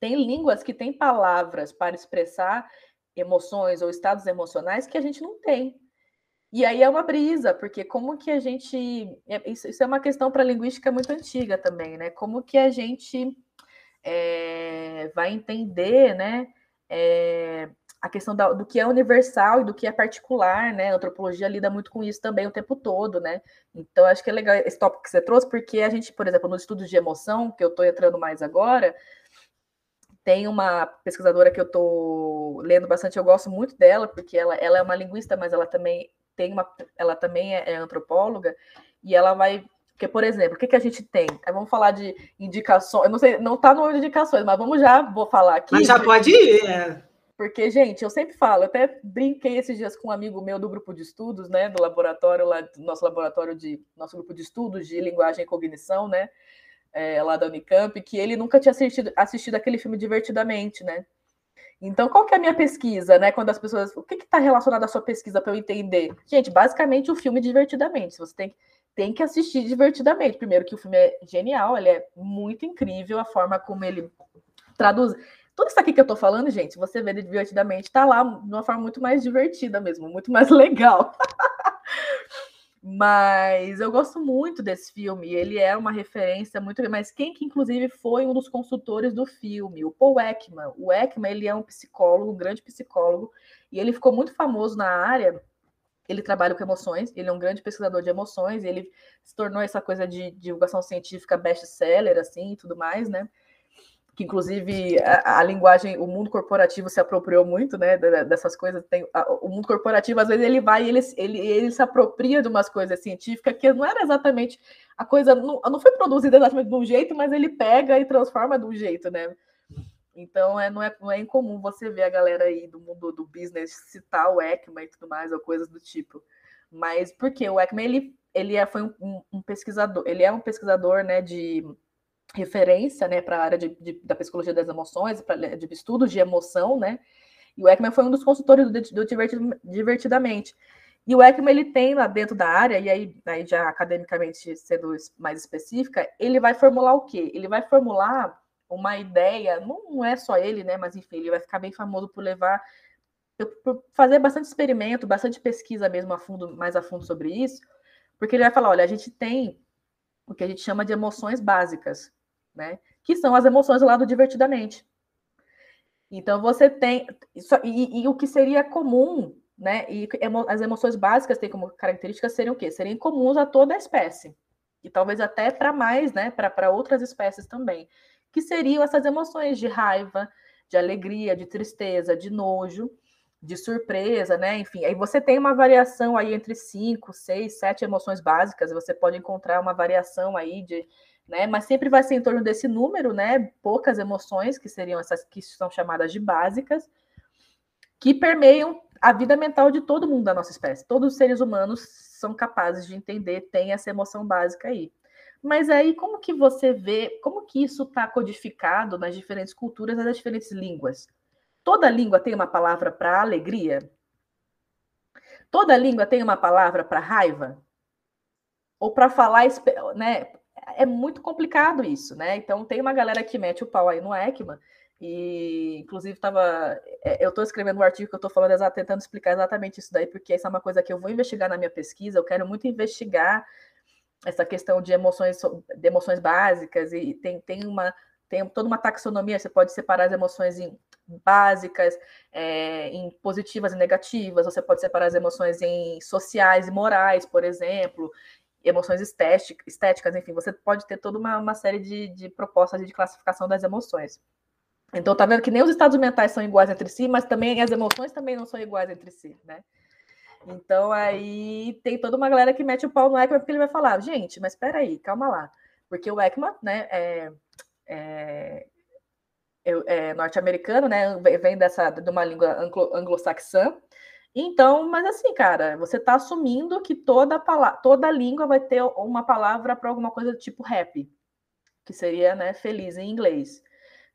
Tem línguas que têm palavras para expressar emoções ou estados emocionais que a gente não tem. E aí é uma brisa, porque como que a gente. É, isso, isso é uma questão para a linguística muito antiga também, né? Como que a gente é, vai entender, né? É, a questão da, do que é universal e do que é particular, né? A antropologia lida muito com isso também o tempo todo, né? Então, acho que é legal esse tópico que você trouxe, porque a gente, por exemplo, nos estudos de emoção, que eu estou entrando mais agora, tem uma pesquisadora que eu estou lendo bastante, eu gosto muito dela, porque ela, ela é uma linguista, mas ela também tem uma, ela também é, é antropóloga, e ela vai. Porque, por exemplo, o que, que a gente tem? Aí vamos falar de indicações. Eu não sei, não está no de indicações, mas vamos já, vou falar aqui. Mas já pode ir, é. Porque, gente, eu sempre falo, eu até brinquei esses dias com um amigo meu do grupo de estudos, né? Do laboratório, lá, do nosso laboratório de. Nosso grupo de estudos de linguagem e cognição, né? É, lá da Unicamp, que ele nunca tinha assistido, assistido aquele filme divertidamente, né? Então, qual que é a minha pesquisa, né? Quando as pessoas. O que está relacionado à sua pesquisa para eu entender? Gente, basicamente o filme divertidamente. Você tem, tem que assistir divertidamente. Primeiro, que o filme é genial, ele é muito incrível, a forma como ele traduz. Tudo isso aqui que eu estou falando, gente, você vê divertidamente, está lá de uma forma muito mais divertida mesmo, muito mais legal. Mas eu gosto muito desse filme, ele é uma referência muito. Mas quem que, inclusive, foi um dos consultores do filme? O Paul Ekman. O Ekman ele é um psicólogo, um grande psicólogo, e ele ficou muito famoso na área. Ele trabalha com emoções, ele é um grande pesquisador de emoções, ele se tornou essa coisa de divulgação científica best-seller, assim, e tudo mais, né? Que inclusive a, a, linguagem, o mundo corporativo se apropriou muito, né, dessas coisas. Tem, a, o mundo corporativo às vezes ele vai, ele, ele, ele se apropria de umas coisas científicas que não era exatamente a coisa, não, não foi produzida exatamente de um jeito, mas ele pega e transforma de um jeito, né? Então é, não, é, não é incomum você ver a galera aí do mundo do business citar o Ekman e tudo mais, ou coisas do tipo. Mas porque o Ekman ele, ele é, foi um, um pesquisador, ele é um pesquisador né, de referência né, para a área de, de, da psicologia das emoções, pra, de estudos de emoção, né? E o Ekman foi um dos consultores do, do Divertidamente. E o Ekman ele tem lá dentro da área, e aí, aí já academicamente sendo mais específica, ele vai formular o quê? Ele vai formular uma ideia, não é só ele, né? Mas enfim, ele vai ficar bem famoso por levar, por fazer bastante experimento, bastante pesquisa mesmo a fundo, mais a fundo sobre isso, porque ele vai falar: olha, a gente tem o que a gente chama de emoções básicas, né? Que são as emoções lá do divertidamente. Então você tem isso, e, e, o que seria comum, né? E emo, as emoções básicas têm como características seriam o quê? Seriam comuns a toda a espécie e talvez até para mais, né? Para outras espécies também, que seriam essas emoções de raiva, de alegria, de tristeza, de nojo, de surpresa, né? Enfim, aí você tem uma variação aí entre cinco, seis, sete emoções básicas. Você pode encontrar uma variação aí de né? Mas sempre vai ser em torno desse número, né? Poucas emoções, que seriam essas que são chamadas de básicas, que permeiam a vida mental de todo mundo da nossa espécie. Todos os seres humanos são capazes de entender, tem essa emoção básica aí. Mas aí, como que você vê, como que isso está codificado nas diferentes culturas nas diferentes línguas? Toda língua tem uma palavra para alegria? Toda língua tem uma palavra para raiva? Ou para falar, né, é muito complicado isso, né? Então tem uma galera que mete o pau aí no ECMA, e inclusive estava. É, eu estou escrevendo um artigo que eu estou falando tentando explicar exatamente isso daí, porque isso é uma coisa que eu vou investigar na minha pesquisa, eu quero muito investigar essa questão de emoções, de emoções básicas, e tem, tem uma tem toda uma taxonomia, você pode separar as emoções em básicas, é, em positivas e negativas, você pode separar as emoções em sociais e morais, por exemplo, emoções estéticas, enfim, você pode ter toda uma, uma série de, de propostas de classificação das emoções. Então, tá vendo que nem os estados mentais são iguais entre si, mas também as emoções também não são iguais entre si, né? Então, aí tem toda uma galera que mete o pau no Ekman porque ele vai falar, gente, mas espera aí, calma lá. Porque o Ekman, né, é, é, é norte-americano, né, vem dessa, de uma língua anglo-saxã, então, mas assim, cara, você está assumindo que toda, palavra, toda língua vai ter uma palavra para alguma coisa do tipo happy, que seria, né, feliz em inglês.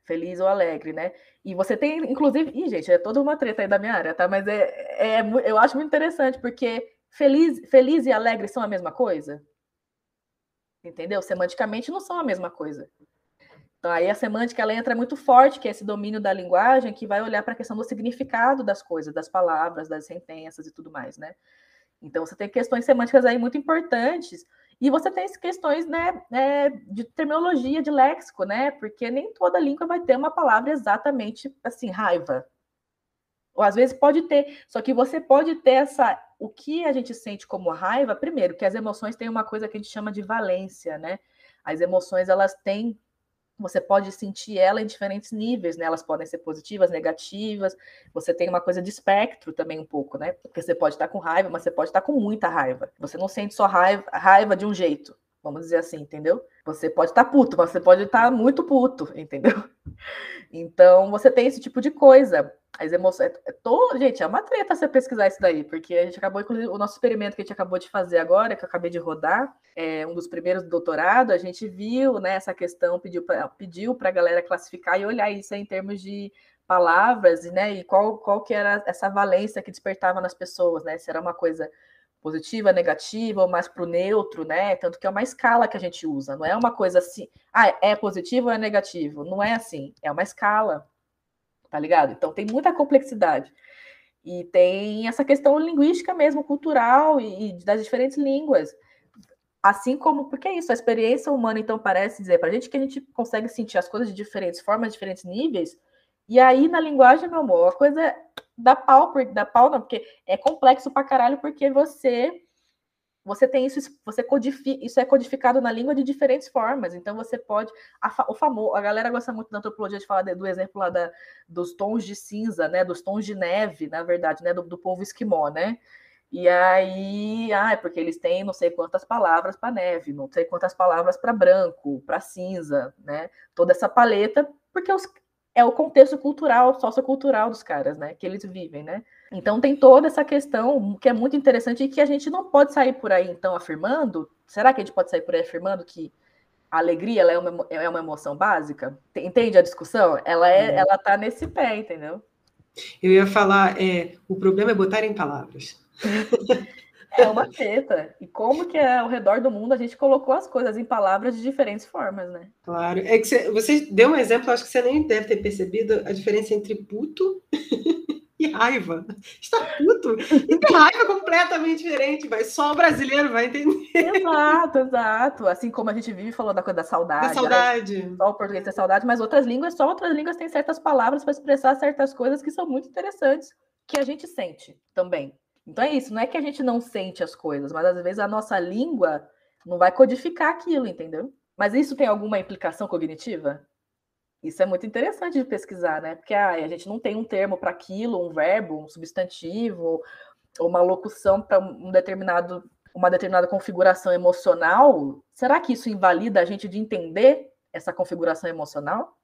Feliz ou alegre, né? E você tem, inclusive, Ih, gente, é toda uma treta aí da minha área, tá? Mas é, é, eu acho muito interessante, porque feliz, feliz e alegre são a mesma coisa. Entendeu? Semanticamente não são a mesma coisa. Então, aí a semântica ela entra muito forte, que é esse domínio da linguagem, que vai olhar para a questão do significado das coisas, das palavras, das sentenças e tudo mais, né? Então, você tem questões semânticas aí muito importantes, e você tem questões né, é, de terminologia, de léxico, né? Porque nem toda língua vai ter uma palavra exatamente assim, raiva. Ou às vezes pode ter, só que você pode ter essa. O que a gente sente como raiva, primeiro, que as emoções têm uma coisa que a gente chama de valência, né? As emoções, elas têm você pode sentir ela em diferentes níveis, né? Elas podem ser positivas, negativas. Você tem uma coisa de espectro também um pouco, né? Porque você pode estar com raiva, mas você pode estar com muita raiva. Você não sente só raiva, raiva de um jeito, vamos dizer assim, entendeu? Você pode estar puto, mas você pode estar muito puto, entendeu? Então, você tem esse tipo de coisa. As emoções. É, é tô, gente, é uma treta você pesquisar isso daí, porque a gente acabou, inclusive, o nosso experimento que a gente acabou de fazer agora, que eu acabei de rodar, é um dos primeiros do doutorado, a gente viu né, essa questão, pediu para pediu a galera classificar e olhar isso em termos de palavras, né? E qual, qual que era essa valência que despertava nas pessoas, né? Se era uma coisa positiva, negativa, ou mais para o neutro, né? Tanto que é uma escala que a gente usa, não é uma coisa assim, ah, é positivo ou é negativo? Não é assim, é uma escala tá ligado? Então tem muita complexidade. E tem essa questão linguística mesmo, cultural e, e das diferentes línguas. Assim como, porque é isso, a experiência humana, então, parece dizer para a gente que a gente consegue sentir as coisas de diferentes formas, diferentes níveis, e aí na linguagem, meu amor, a coisa dá pau, dá pau não, porque é complexo pra caralho, porque você você tem isso, você codifica, isso é codificado na língua de diferentes formas. Então você pode, a, o famoso, a galera gosta muito da antropologia de falar de, do exemplo lá da, dos tons de cinza, né, dos tons de neve, na verdade, né, do, do povo esquimó, né? E aí, ah, é porque eles têm não sei quantas palavras para neve, não sei quantas palavras para branco, para cinza, né? Toda essa paleta, porque os, é o contexto cultural, sociocultural dos caras, né? Que eles vivem, né? Então tem toda essa questão que é muito interessante e que a gente não pode sair por aí, então, afirmando. Será que a gente pode sair por aí afirmando que a alegria é, uma, é uma emoção básica? Entende a discussão? Ela é, é. ela tá nesse pé, entendeu? Eu ia falar, é, o problema é botar em palavras. É uma treta. E como que é, ao redor do mundo a gente colocou as coisas em palavras de diferentes formas, né? Claro. É que você, você deu um exemplo, acho que você nem deve ter percebido a diferença entre puto e raiva. Está puto e tem raiva completamente diferente, mas só o brasileiro vai entender. Exato, exato. Assim como a gente vive falando da coisa da saudade. Da saudade. Só o português tem saudade, mas outras línguas, só outras línguas têm certas palavras para expressar certas coisas que são muito interessantes, que a gente sente também. Então é isso, não é que a gente não sente as coisas, mas às vezes a nossa língua não vai codificar aquilo, entendeu? Mas isso tem alguma implicação cognitiva? Isso é muito interessante de pesquisar, né? Porque ah, a gente não tem um termo para aquilo, um verbo, um substantivo, ou uma locução para um determinado, uma determinada configuração emocional. Será que isso invalida a gente de entender essa configuração emocional?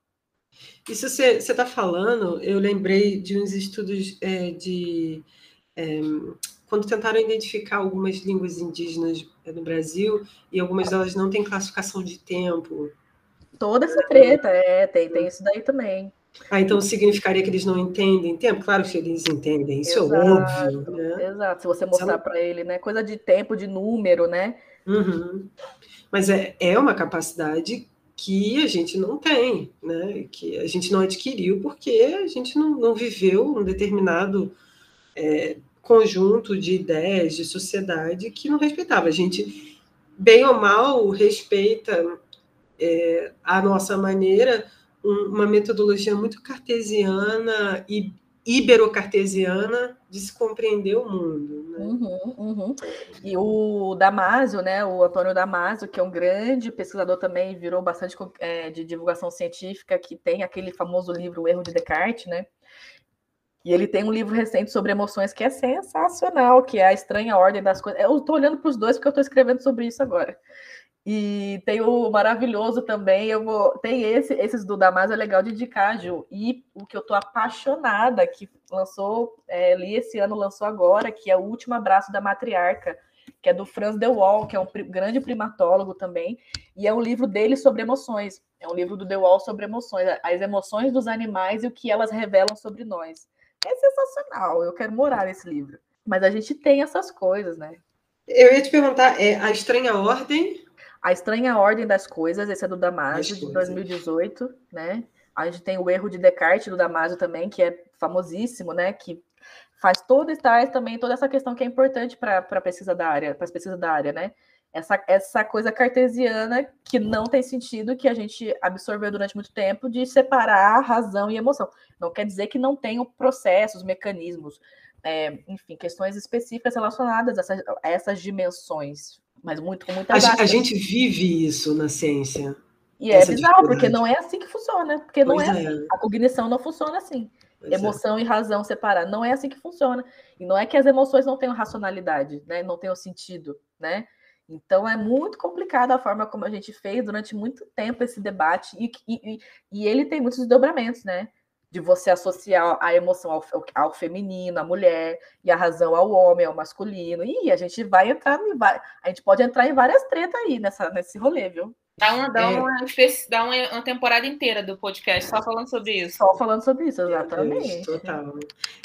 Isso você está falando, eu lembrei de uns estudos é, de é, quando tentaram identificar algumas línguas indígenas eh, no Brasil, e algumas delas não têm classificação de tempo. Toda essa treta, é, tem, tem isso daí também. Ah, então significaria que eles não entendem tempo? Claro que eles entendem, isso exato, é óbvio. Né? Exato, se você mostrar para ele, né? Coisa de tempo, de número, né? Uhum. Mas é, é uma capacidade que a gente não tem, né? Que a gente não adquiriu porque a gente não, não viveu um determinado é, conjunto de ideias, de sociedade que não respeitava. A gente, bem ou mal, respeita é, a nossa maneira, um, uma metodologia muito cartesiana e ibero-cartesiana de se compreender o mundo. Né? Uhum, uhum. E o Damasio, né, o Antônio Damasio, que é um grande pesquisador também, virou bastante é, de divulgação científica, que tem aquele famoso livro O Erro de Descartes, né? E ele tem um livro recente sobre emoções que é sensacional, que é a estranha ordem das coisas. Eu estou olhando para os dois porque eu estou escrevendo sobre isso agora. E tem o maravilhoso também, eu vou. Tem esse, esses do Damasio é legal de indicar, Ju. E o que eu estou apaixonada, que lançou, é, li esse ano, lançou agora, que é o último abraço da matriarca, que é do Franz de Waal, que é um grande primatólogo também, e é um livro dele sobre emoções. É um livro do De Waal sobre emoções, as emoções dos animais e o que elas revelam sobre nós é sensacional. Eu quero morar nesse livro. Mas a gente tem essas coisas, né? Eu ia te perguntar, é a estranha ordem? A estranha ordem das coisas, esse é do Damasio, de 2018, né? A gente tem o erro de Descartes do Damasio também, que é famosíssimo, né? Que faz todo traz também toda essa questão que é importante para a pesquisa da área, para as pesquisas da área, né? essa, essa coisa cartesiana que não tem sentido, que a gente absorveu durante muito tempo, de separar razão e emoção. Não quer dizer que não tenham processos, mecanismos, é, enfim, questões específicas relacionadas a essas, a essas dimensões, mas muito com muita a, a gente vive isso na ciência. E é bizarro, porque não é assim que funciona, porque não é, é, assim. A cognição não funciona assim. Pois é. emoção é. e razão separar. Não é assim que funciona. E não é que as emoções não tenham racionalidade, né? Não tenham sentido, né? Então é muito complicada a forma como a gente fez durante muito tempo esse debate, e, e, e ele tem muitos desdobramentos, né? De você associar a emoção ao, ao, feminino, à mulher, e a razão ao homem, ao masculino. E a gente vai entrar em a gente pode entrar em várias tretas aí nessa, nesse rolê, viu? Dá uma, dá, é. uma, dá uma, uma, temporada inteira do podcast só falando sobre isso. Só falando sobre isso, exatamente. total.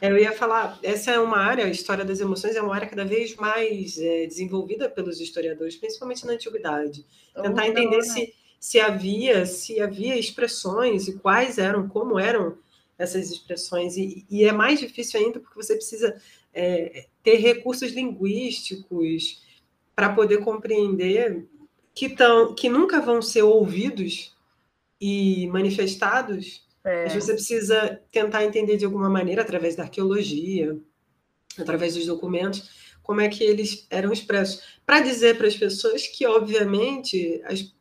Eu ia falar, essa é uma área, a história das emoções é uma área cada vez mais é, desenvolvida pelos historiadores, principalmente na antiguidade. Tentar oh, entender se, se havia, se havia expressões e quais eram, como eram essas expressões. E, e é mais difícil ainda porque você precisa é, ter recursos linguísticos para poder compreender que, tão, que nunca vão ser ouvidos e manifestados. É. Mas você precisa tentar entender de alguma maneira, através da arqueologia, através dos documentos, como é que eles eram expressos. Para dizer para as pessoas que, obviamente, as,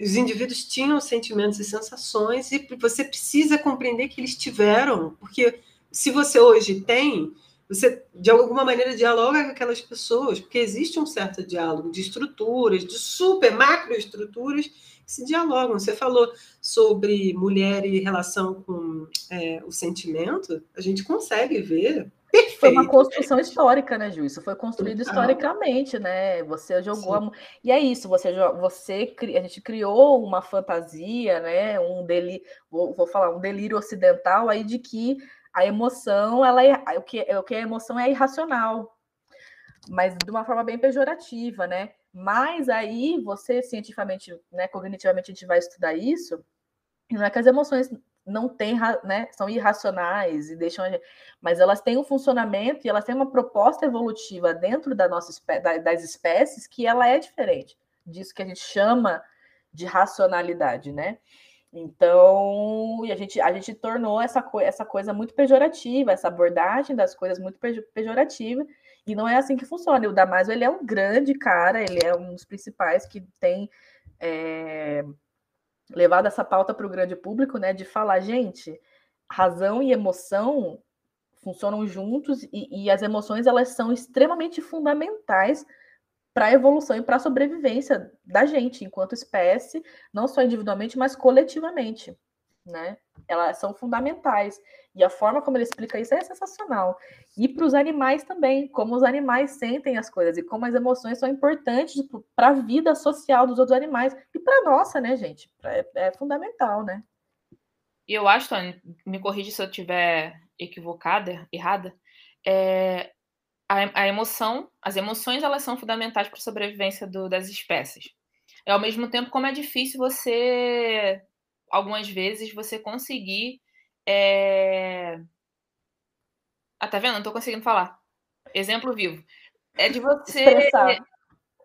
os indivíduos tinham sentimentos e sensações e você precisa compreender que eles tiveram, porque se você hoje tem, você de alguma maneira dialoga com aquelas pessoas, porque existe um certo diálogo de estruturas, de super macroestruturas que se dialogam. Você falou sobre mulher e relação com é, o sentimento, a gente consegue ver Perfeito. Foi uma construção histórica, né, Ju? Isso foi construído historicamente, né? Você jogou. E é isso, você, você a gente criou uma fantasia, né? Um deli... vou, vou falar, um delírio ocidental aí de que a emoção, ela é... o, que, o que a emoção é irracional, mas de uma forma bem pejorativa, né? Mas aí você cientificamente, né, cognitivamente a gente vai estudar isso, não é que as emoções não têm, né, são irracionais e deixam, mas elas têm um funcionamento e elas têm uma proposta evolutiva dentro da nossa das espécies que ela é diferente disso que a gente chama de racionalidade, né? Então, a gente, a gente tornou essa, essa coisa muito pejorativa, essa abordagem das coisas muito pejorativa, e não é assim que funciona. O Damasio, ele é um grande cara, ele é um dos principais que tem é, levado essa pauta para o grande público, né, de falar, gente, razão e emoção funcionam juntos e, e as emoções elas são extremamente fundamentais para a evolução e para a sobrevivência da gente enquanto espécie, não só individualmente, mas coletivamente, né? Elas são fundamentais e a forma como ele explica isso é sensacional. E para os animais também, como os animais sentem as coisas e como as emoções são importantes para a vida social dos outros animais e para a nossa, né, gente? É, é fundamental, né? E eu acho, Tony, me corrija se eu estiver equivocada, errada, é, a, a, emoção, as emoções, elas são fundamentais para a sobrevivência do, das espécies. E, ao mesmo tempo, como é difícil você, algumas vezes, você conseguir... É... Ah, tá vendo? Não estou conseguindo falar. Exemplo vivo. É de você... Expressar.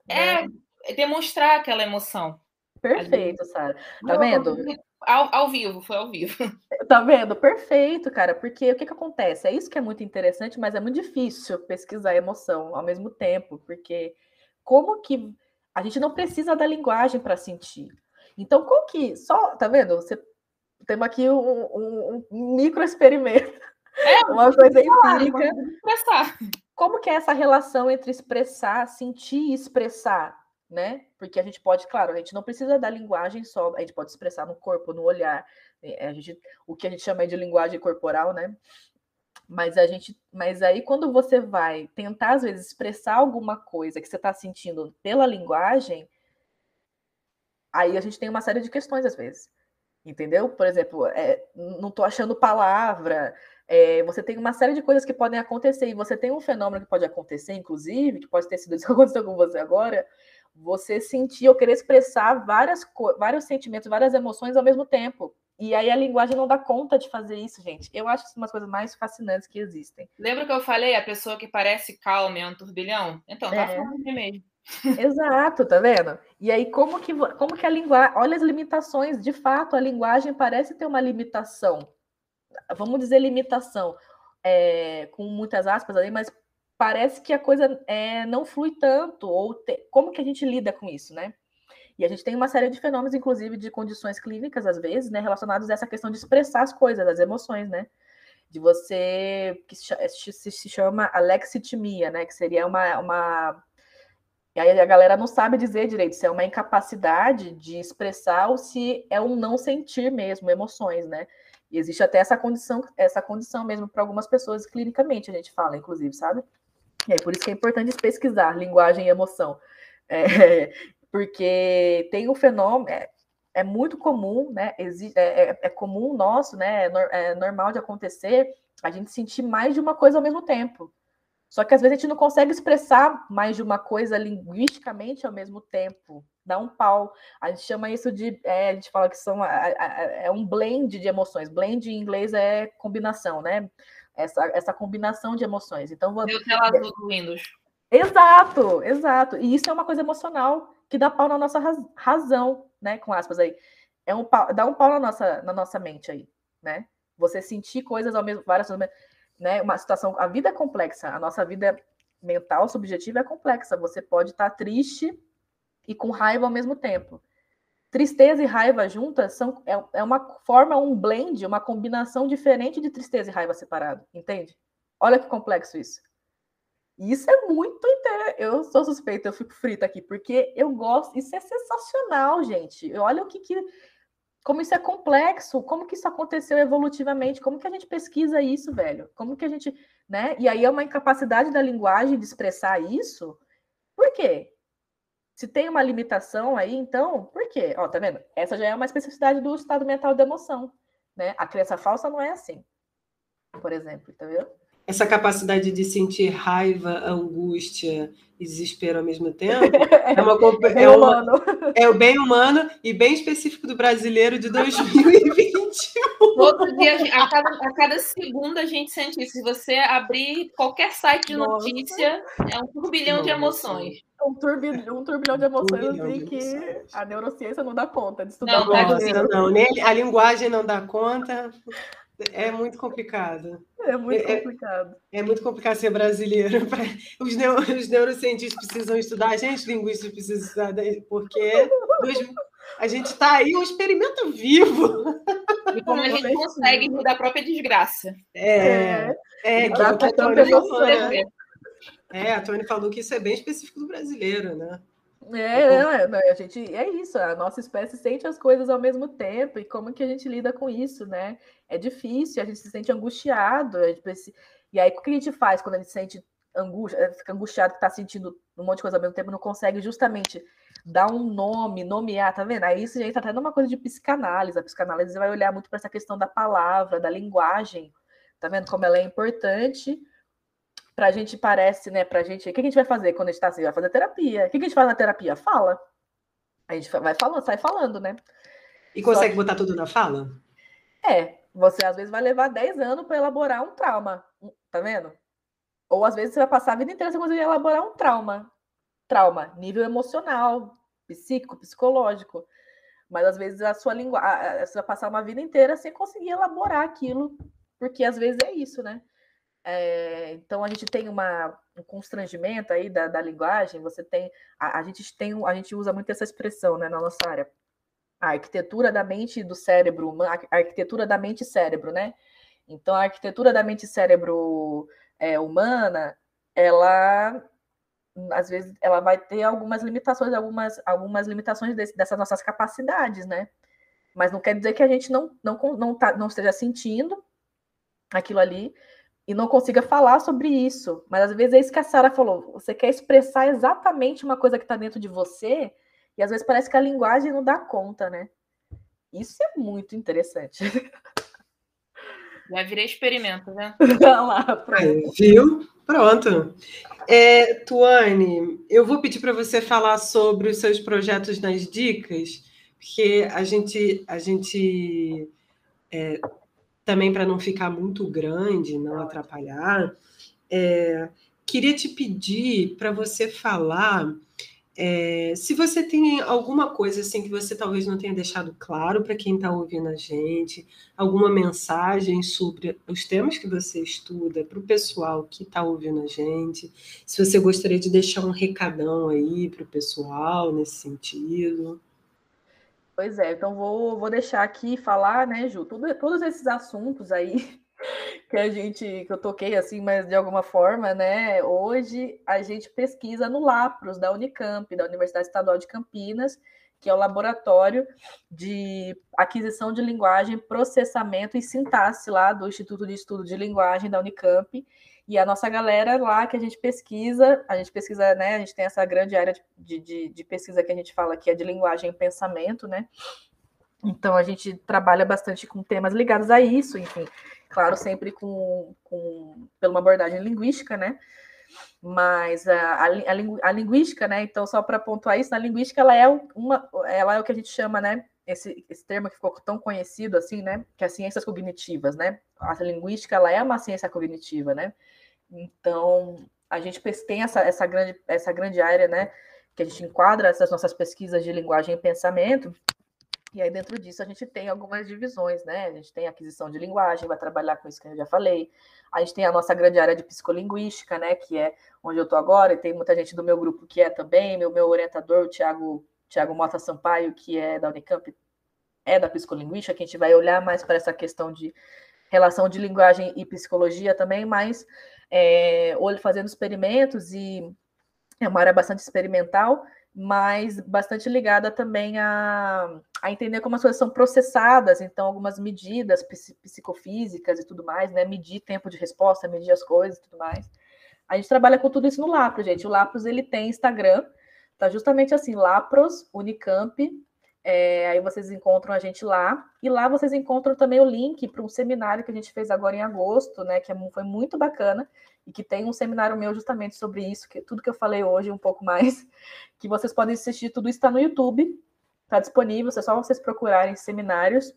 É, é demonstrar aquela emoção. Perfeito, Sara. Tá vendo? Ao, ao vivo, foi ao vivo. Tá vendo? Perfeito, cara. Porque o que, que acontece? É isso que é muito interessante, mas é muito difícil pesquisar emoção ao mesmo tempo, porque como que a gente não precisa da linguagem para sentir. Então, como que só, tá vendo? Você temos aqui um, um, um micro experimento, é, uma coisa empírica. Como que é essa relação entre expressar, sentir e expressar? né? Porque a gente pode, claro, a gente não precisa da linguagem só, a gente pode expressar no corpo, no olhar, é, a gente, o que a gente chama de linguagem corporal, né? Mas a gente, mas aí quando você vai tentar às vezes expressar alguma coisa que você está sentindo pela linguagem, aí a gente tem uma série de questões às vezes, entendeu? Por exemplo, é, não estou achando palavra, é, você tem uma série de coisas que podem acontecer e você tem um fenômeno que pode acontecer, inclusive, que pode ter sido isso que aconteceu com você agora, você sentir ou querer expressar várias, vários sentimentos, várias emoções ao mesmo tempo. E aí a linguagem não dá conta de fazer isso, gente. Eu acho isso uma das coisas mais fascinantes que existem. Lembra que eu falei a pessoa que parece calma é um turbilhão? Então, tá é. falando mesmo. Exato, tá vendo? E aí, como que, como que a linguagem. Olha as limitações, de fato, a linguagem parece ter uma limitação. Vamos dizer limitação, é, com muitas aspas ali, mas parece que a coisa é, não flui tanto, ou te, como que a gente lida com isso, né? E a gente tem uma série de fenômenos, inclusive de condições clínicas, às vezes, né, relacionados a essa questão de expressar as coisas, as emoções, né? De você, que se, chama alexitimia, né? Que seria uma, uma. E aí a galera não sabe dizer direito se é uma incapacidade de expressar ou se é um não sentir mesmo emoções, né? E existe até essa condição, essa condição mesmo para algumas pessoas clinicamente, a gente fala, inclusive, sabe? É por isso que é importante pesquisar linguagem e emoção. É, porque tem um fenômeno, é, é muito comum, né? Existe, é, é, é, comum nosso, né? É, é normal de acontecer a gente sentir mais de uma coisa ao mesmo tempo. Só que às vezes a gente não consegue expressar mais de uma coisa linguisticamente ao mesmo tempo. Dá um pau. A gente chama isso de. É, a gente fala que são, é um blend de emoções. Blend em inglês é combinação, né? Essa, essa combinação de emoções. Então, Meu tela azul do Windows. Exato, exato. E isso é uma coisa emocional que dá pau na nossa razão, né? Com aspas aí. É um pau, dá um pau na nossa, na nossa mente aí, né? Você sentir coisas ao mesmo, várias coisas né? Uma situação, a vida é complexa, a nossa vida mental subjetiva é complexa. Você pode estar triste e com raiva ao mesmo tempo. Tristeza e raiva juntas são é, é uma forma um blend, uma combinação diferente de tristeza e raiva separado, entende? Olha que complexo isso. Isso é muito. Eu sou suspeita, eu fico frita aqui, porque eu gosto. Isso é sensacional, gente. Olha o que, que como isso é complexo, como que isso aconteceu evolutivamente, como que a gente pesquisa isso, velho? Como que a gente, né? E aí é uma incapacidade da linguagem de expressar isso. Por quê? Se tem uma limitação aí, então, por quê? Ó, tá vendo? Essa já é uma especificidade do estado mental da emoção, né? A crença falsa não é assim, por exemplo, entendeu? Essa capacidade de sentir raiva, angústia e desespero ao mesmo tempo é, uma, é, uma, é, o bem humano e bem específico do brasileiro de 2021. Todo dia, a cada, a cada segundo a gente sente isso. Se você abrir qualquer site de Nossa. notícia, é um turbilhão Nossa. de emoções. Um, turbilhão, um turbilhão de emoções um assim que emoções. a neurociência não dá conta de estudar. Não, não, não, nem a linguagem não dá conta. É muito complicado. É muito é, é complicado. É, é, muito complicado ser brasileiro. Os, neo, os neurocientistas precisam estudar, a gente, linguistas, precisa estudar, porque a gente está aí um experimento vivo. E como a gente consegue rir da própria desgraça. É, é, é, que, a Tony falou, né? é, a Tony falou que isso é bem específico do brasileiro, né? É, é, é, a gente é isso, a nossa espécie sente as coisas ao mesmo tempo, e como que a gente lida com isso, né? É difícil, a gente se sente angustiado, precisa... e aí o que a gente faz quando a gente sente angústia, eh, fica angustiado, que tá sentindo um monte de coisa ao mesmo tempo, não consegue justamente dar um nome, nomear, tá vendo? Aí isso já entra até numa coisa de psicanálise, a psicanálise vai olhar muito para essa questão da palavra, da linguagem, tá vendo como ela é importante para a gente parece, né? Para a gente, o que a gente vai fazer quando a gente está assim? Vai fazer terapia. O que a gente faz na terapia? Fala. A gente vai falando, sai falando, né? E consegue que... botar tudo na fala? É, você às vezes vai levar 10 anos para elaborar um trauma, tá vendo? Ou às vezes você vai passar a vida inteira sem conseguir elaborar um trauma. Trauma, nível emocional, psíquico, psicológico. Mas às vezes a sua linguagem, você vai passar uma vida inteira sem conseguir elaborar aquilo, porque às vezes é isso, né? É, então a gente tem uma, um constrangimento aí da, da linguagem. Você tem a, a, gente tem a gente usa muito essa expressão né, na nossa área. A arquitetura da mente e do cérebro, a arquitetura da mente e cérebro, né? Então a arquitetura da mente e cérebro é, humana, ela às vezes ela vai ter algumas limitações, algumas, algumas limitações desse, dessas nossas capacidades, né? Mas não quer dizer que a gente não, não, não, tá, não esteja sentindo aquilo ali, e não consiga falar sobre isso. Mas às vezes é isso que a Sara falou. Você quer expressar exatamente uma coisa que está dentro de você, e às vezes parece que a linguagem não dá conta, né? Isso é muito interessante. Já virei experimento, né? Lá, pronto. Viu? Pronto. É, Tuane, eu vou pedir para você falar sobre os seus projetos nas dicas, porque a gente, a gente é, também para não ficar muito grande, não atrapalhar, é, queria te pedir para você falar é, se você tem alguma coisa assim que você talvez não tenha deixado claro para quem está ouvindo a gente, alguma mensagem sobre os temas que você estuda para o pessoal que está ouvindo a gente, se você gostaria de deixar um recadão aí para o pessoal nesse sentido. Pois é, então vou, vou deixar aqui falar, né, Ju, tudo, todos esses assuntos aí que a gente, que eu toquei assim, mas de alguma forma, né, hoje a gente pesquisa no LAPROS da Unicamp, da Universidade Estadual de Campinas, que é o laboratório de aquisição de linguagem, processamento e sintaxe lá do Instituto de Estudo de Linguagem da Unicamp, e a nossa galera lá que a gente pesquisa, a gente pesquisa, né? A gente tem essa grande área de, de, de pesquisa que a gente fala que é de linguagem e pensamento, né? Então a gente trabalha bastante com temas ligados a isso, enfim, claro, sempre com, com pela uma abordagem linguística, né? Mas a, a, a, linguística, né? Então, só para pontuar isso, a linguística ela é uma, ela é o que a gente chama, né? Esse, esse termo que ficou tão conhecido assim, né? Que é as ciências cognitivas, né? A linguística ela é uma ciência cognitiva, né? Então, a gente tem essa, essa, grande, essa grande área, né? Que a gente enquadra essas nossas pesquisas de linguagem e pensamento, e aí, dentro disso, a gente tem algumas divisões, né? A gente tem aquisição de linguagem, vai trabalhar com isso que eu já falei. A gente tem a nossa grande área de psicolinguística, né? Que é onde eu estou agora, e tem muita gente do meu grupo que é também. Meu, meu orientador, o Tiago Thiago Mota Sampaio, que é da Unicamp, é da psicolinguística, que a gente vai olhar mais para essa questão de relação de linguagem e psicologia também, mas é, fazendo experimentos e é uma área bastante experimental mas bastante ligada também a, a entender como as coisas são processadas, então algumas medidas psicofísicas e tudo mais, né? Medir tempo de resposta, medir as coisas e tudo mais. A gente trabalha com tudo isso no Lapros, gente. O Lapros ele tem Instagram, tá justamente assim, Lapros Unicamp. É, aí vocês encontram a gente lá e lá vocês encontram também o link para um seminário que a gente fez agora em agosto, né? Que é foi muito bacana e que tem um seminário meu justamente sobre isso, que tudo que eu falei hoje um pouco mais, que vocês podem assistir, tudo está no YouTube, está disponível, é só vocês procurarem seminários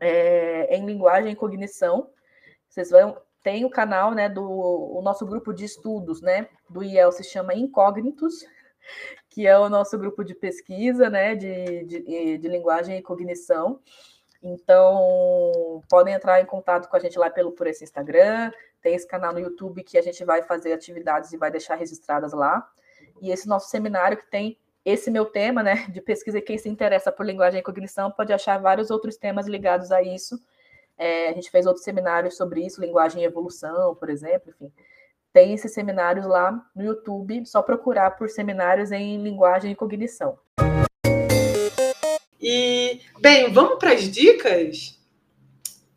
é, em linguagem e cognição. Vocês vão tem o canal, né, do o nosso grupo de estudos, né, do IEL se chama Incógnitos, que é o nosso grupo de pesquisa, né, de, de, de linguagem e cognição. Então, podem entrar em contato com a gente lá pelo por esse Instagram, tem esse canal no YouTube que a gente vai fazer atividades e vai deixar registradas lá. E esse nosso seminário que tem esse meu tema, né, de pesquisa, quem se interessa por linguagem e cognição pode achar vários outros temas ligados a isso. É, a gente fez outros seminários sobre isso, linguagem e evolução, por exemplo, enfim. Tem esses seminários lá no YouTube, só procurar por seminários em linguagem e cognição. E, bem, vamos para as dicas?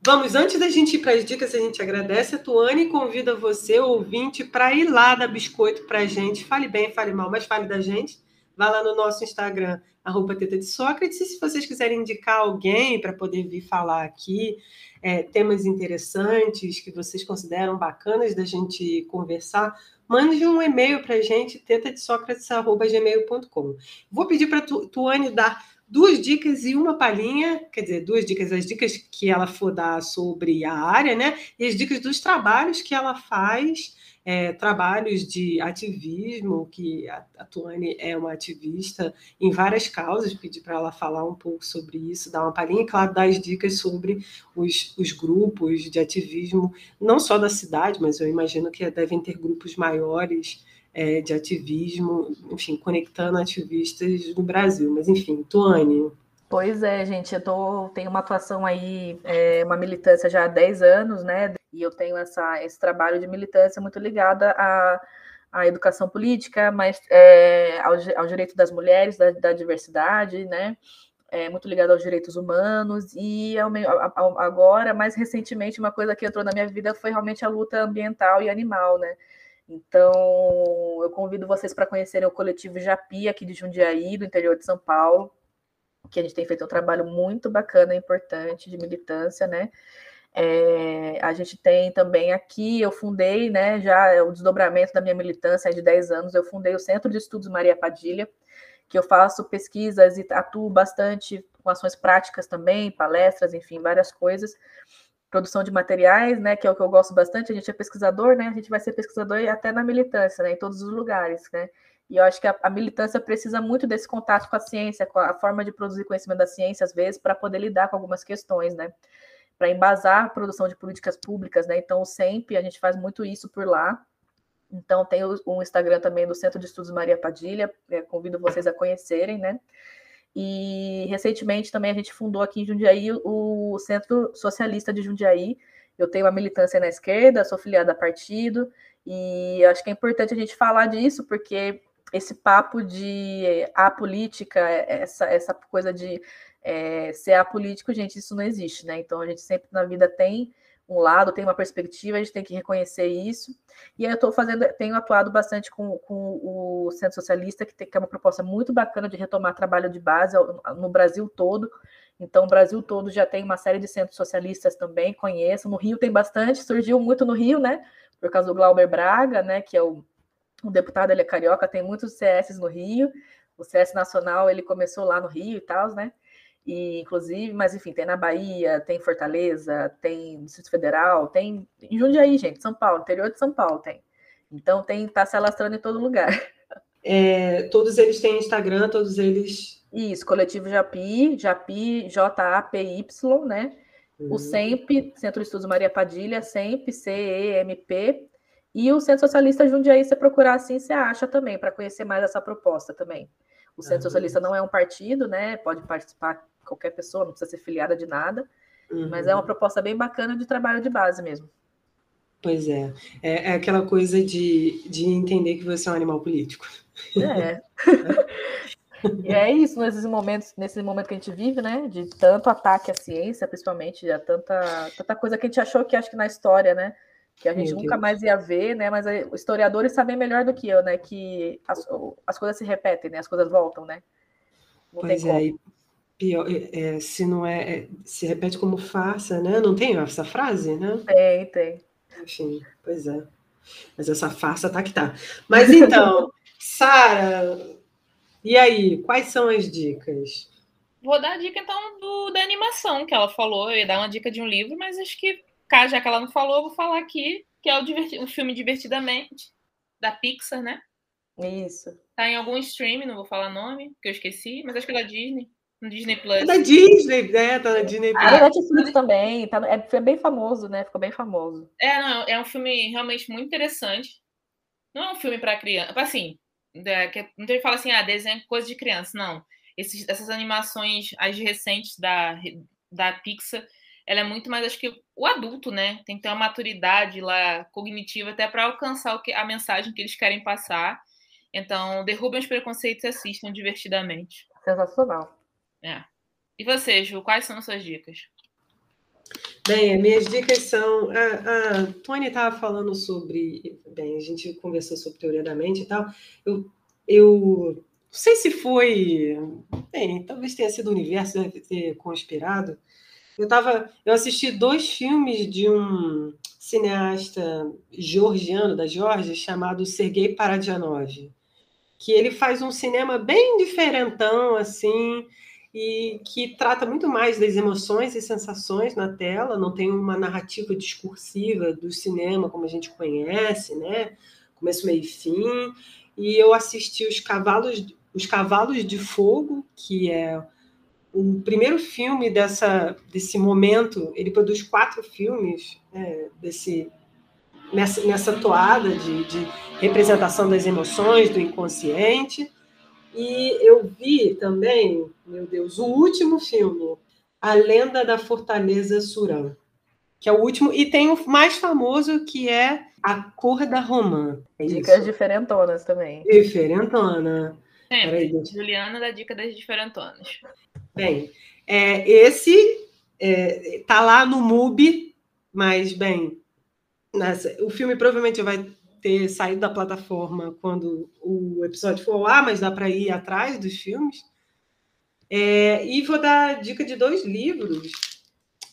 Vamos, antes da gente ir para as dicas, a gente agradece a Tuane e convida você, ouvinte, para ir lá dar biscoito para a gente. Fale bem, fale mal, mas fale da gente. Vá lá no nosso Instagram, arroba Teta de Sócrates. E se vocês quiserem indicar alguém para poder vir falar aqui, é, temas interessantes que vocês consideram bacanas da gente conversar, mande um e-mail para a gente, tetadesocrates.gmail.com. Vou pedir para a Tuane dar duas dicas e uma palhinha, quer dizer, duas dicas, as dicas que ela for dar sobre a área, né? E as dicas dos trabalhos que ela faz, é, trabalhos de ativismo, que a, Tuane é uma ativista em várias causas, pedi para ela falar um pouco sobre isso, dar uma palhinha, e claro, dar as dicas sobre os, os grupos de ativismo, não só da cidade, mas eu imagino que devem ter grupos maiores é, de ativismo, enfim, conectando ativistas no Brasil. Mas, enfim, Tuane. Pois é, gente, eu tô, tenho uma atuação aí, é, uma militância já há 10 anos, né? E eu tenho essa, esse trabalho de militância muito ligada à, à educação política, mas é, ao, ao direito das mulheres, da, da diversidade, né? É, muito ligado aos direitos humanos e ao, ao, agora, mais recentemente, uma coisa que entrou na minha vida foi realmente a luta ambiental e animal, né? Então, eu convido vocês para conhecerem o coletivo Japi, aqui de Jundiaí, do interior de São Paulo, que a gente tem feito um trabalho muito bacana importante de militância, né? É, a gente tem também aqui, eu fundei, né, já o desdobramento da minha militância de 10 anos, eu fundei o Centro de Estudos Maria Padilha, que eu faço pesquisas e atuo bastante com ações práticas também, palestras, enfim, várias coisas produção de materiais, né, que é o que eu gosto bastante, a gente é pesquisador, né, a gente vai ser pesquisador até na militância, né, em todos os lugares, né, e eu acho que a, a militância precisa muito desse contato com a ciência, com a, a forma de produzir conhecimento da ciência, às vezes, para poder lidar com algumas questões, né, para embasar a produção de políticas públicas, né, então o SEMP, a gente faz muito isso por lá, então tem o, o Instagram também do Centro de Estudos Maria Padilha, é, convido vocês a conhecerem, né, e recentemente também a gente fundou aqui em Jundiaí o Centro Socialista de Jundiaí. Eu tenho uma militância na esquerda, sou filiada a partido, e acho que é importante a gente falar disso, porque esse papo de apolítica, essa, essa coisa de é, ser apolítico, gente, isso não existe, né? Então a gente sempre na vida tem um lado, tem uma perspectiva, a gente tem que reconhecer isso. E eu estou fazendo, tenho atuado bastante com, com o Centro Socialista, que, tem, que é uma proposta muito bacana de retomar trabalho de base no Brasil todo. Então, o Brasil todo já tem uma série de centros socialistas também, conheço. No Rio tem bastante, surgiu muito no Rio, né? Por causa do Glauber Braga, né? Que é o O deputado ele é carioca, tem muitos CS no Rio. O CS Nacional ele começou lá no Rio e tal, né? E, inclusive, mas enfim, tem na Bahia, tem Fortaleza, tem Distrito Federal, tem em Jundiaí, gente, São Paulo, interior de São Paulo tem. Então tem tá se alastrando em todo lugar. É, todos eles têm Instagram, todos eles. Isso, coletivo Japi, Japi, J-A-P-Y, né? Uhum. O SEMP, Centro de Estudos Maria Padilha, SEMP, C-E-M-P. E o Centro Socialista Jundiaí, se procurar assim, você acha também, para conhecer mais essa proposta também. O Centro uhum. Socialista não é um partido, né? Pode participar qualquer pessoa, não precisa ser filiada de nada. Uhum. Mas é uma proposta bem bacana de trabalho de base mesmo. Pois é. É, é aquela coisa de, de entender que você é um animal político. É. e é isso nesses momentos, nesse momento que a gente vive, né? De tanto ataque à ciência, principalmente, a tanta, tanta coisa que a gente achou que acho que na história, né? Que a gente Meu nunca Deus. mais ia ver, né? Mas os historiadores sabem melhor do que eu, né? Que as, as coisas se repetem, né? As coisas voltam, né? Não pois é, pior, é, se não é, é, se repete como farsa, né? Não tem essa frase, né? Tem, tem. Enfim, pois é. Mas essa farsa tá que tá. Mas então, Sara, e aí, quais são as dicas? Vou dar a dica, então, do, da animação que ela falou. Eu ia dar uma dica de um livro, mas acho que, já que ela não falou, eu vou falar aqui, que é o, diverti o filme Divertidamente, da Pixar, né? Isso. Tá em algum stream, não vou falar nome, que eu esqueci, mas acho que é da Disney. No Disney Plus. É da Disney, né? Tá na Disney Plus. Ah, Netflix também. Tá, é, foi bem famoso, né? Ficou bem famoso. É, não, é um filme realmente muito interessante. Não é um filme para criança. Assim, é, que não tem que falar assim, ah, desenho coisa de criança. Não. Esses, essas animações, as recentes da, da Pixar, ela é muito mais, acho que o adulto, né? Tem que ter uma maturidade lá cognitiva até para alcançar o que, a mensagem que eles querem passar. Então, derrubem os preconceitos e assistam divertidamente. Sensacional. É. E você, Ju, quais são as suas dicas? Bem, as minhas dicas são. A, a Tony estava falando sobre. Bem, a gente conversou sobre teoria da mente e tal. Eu, eu não sei se foi. Bem, talvez tenha sido o universo, deve ter conspirado. Eu, tava, eu assisti dois filmes de um cineasta georgiano da Geórgia chamado Sergei Paradianov, que ele faz um cinema bem diferentão, assim e que trata muito mais das emoções e sensações na tela, não tem uma narrativa discursiva do cinema como a gente conhece, né? Começo, meio e fim. E eu assisti os Cavalos, os Cavalos de Fogo, que é o primeiro filme dessa, desse momento. Ele produz quatro filmes é, desse nessa, nessa toada de, de representação das emoções, do inconsciente. E eu vi também, meu Deus, o último filme, A Lenda da Fortaleza Surã, que é o último, e tem o mais famoso que é A Cor da Romã. É Dicas diferentonas também. Diferentona. Sempre. Juliana da dica das diferentonas. Bem, é, esse é, tá lá no MUBI, mas, bem, nessa, o filme provavelmente vai ter saído da plataforma quando o episódio for lá, mas dá para ir atrás dos filmes. É, e vou dar dica de dois livros,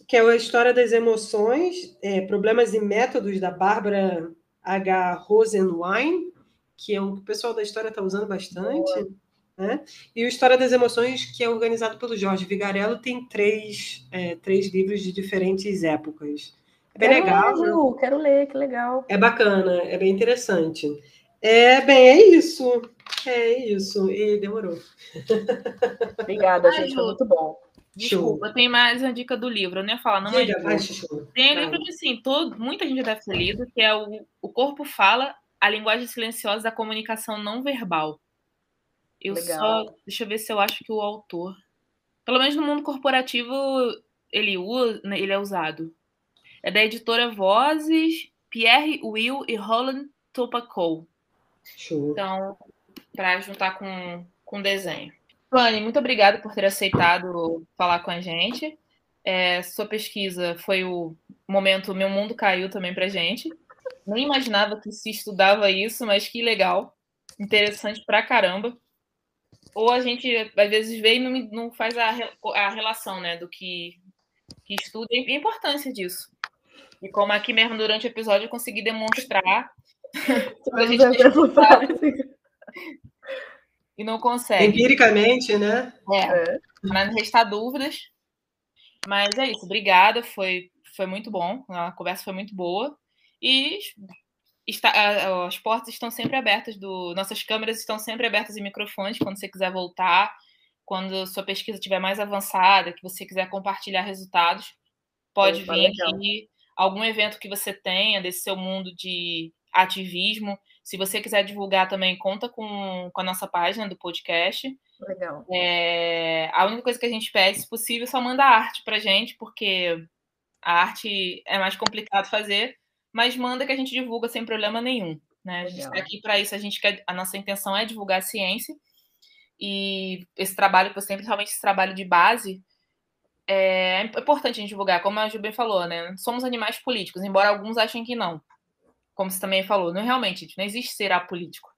que é a História das Emoções, é, Problemas e Métodos, da Bárbara H. Rosenwein, que é um que o pessoal da história está usando bastante. Né? E o História das Emoções, que é organizado pelo Jorge Vigarello, tem três, é, três livros de diferentes épocas. É bem quero legal. Ler, Ju, quero ler, que legal. É bacana, é bem interessante. É, bem, é isso. É isso. E demorou. Obrigada, Ai, gente. Foi muito bom. Desculpa, tem mais uma dica do livro. Eu nem ia falar, não Diga, é livro. Tem um livro que, assim, todo, muita gente deve ter lido, que é o, o Corpo Fala, a Linguagem Silenciosa da Comunicação Não Verbal. Eu Legal. só... Deixa eu ver se eu acho que o autor... Pelo menos no mundo corporativo, ele, usa, né, ele é usado. É da editora Vozes, Pierre Will e Roland Topacou. Show. Então, para juntar com, com desenho. Fanny, muito obrigada por ter aceitado falar com a gente. É, sua pesquisa foi o momento Meu Mundo Caiu também para gente. Nem imaginava que se estudava isso, mas que legal. Interessante pra caramba. Ou a gente, às vezes, vê e não, não faz a, a relação né, do que, que estuda e a importância disso. E como aqui mesmo durante o episódio eu consegui demonstrar a gente e não consegue. Empiricamente, né? É. é. Para não restar dúvidas. Mas é isso. Obrigada. Foi, foi muito bom. A conversa foi muito boa. E está, as portas estão sempre abertas. Do, nossas câmeras estão sempre abertas e microfones quando você quiser voltar. Quando sua pesquisa estiver mais avançada, que você quiser compartilhar resultados, pode Opa, vir legal. aqui. Algum evento que você tenha desse seu mundo de ativismo. Se você quiser divulgar também, conta com, com a nossa página do podcast. Legal. É, a única coisa que a gente pede, se possível, é só manda arte pra gente, porque a arte é mais complicado fazer, mas manda que a gente divulga sem problema nenhum. Né? A gente está aqui para isso, a gente quer, a nossa intenção é divulgar a ciência. E esse trabalho, principalmente esse trabalho de base, é importante a gente divulgar, como a Jubem falou, né? Somos animais políticos, embora alguns achem que não. Como você também falou, não realmente, não existe ser apolítico.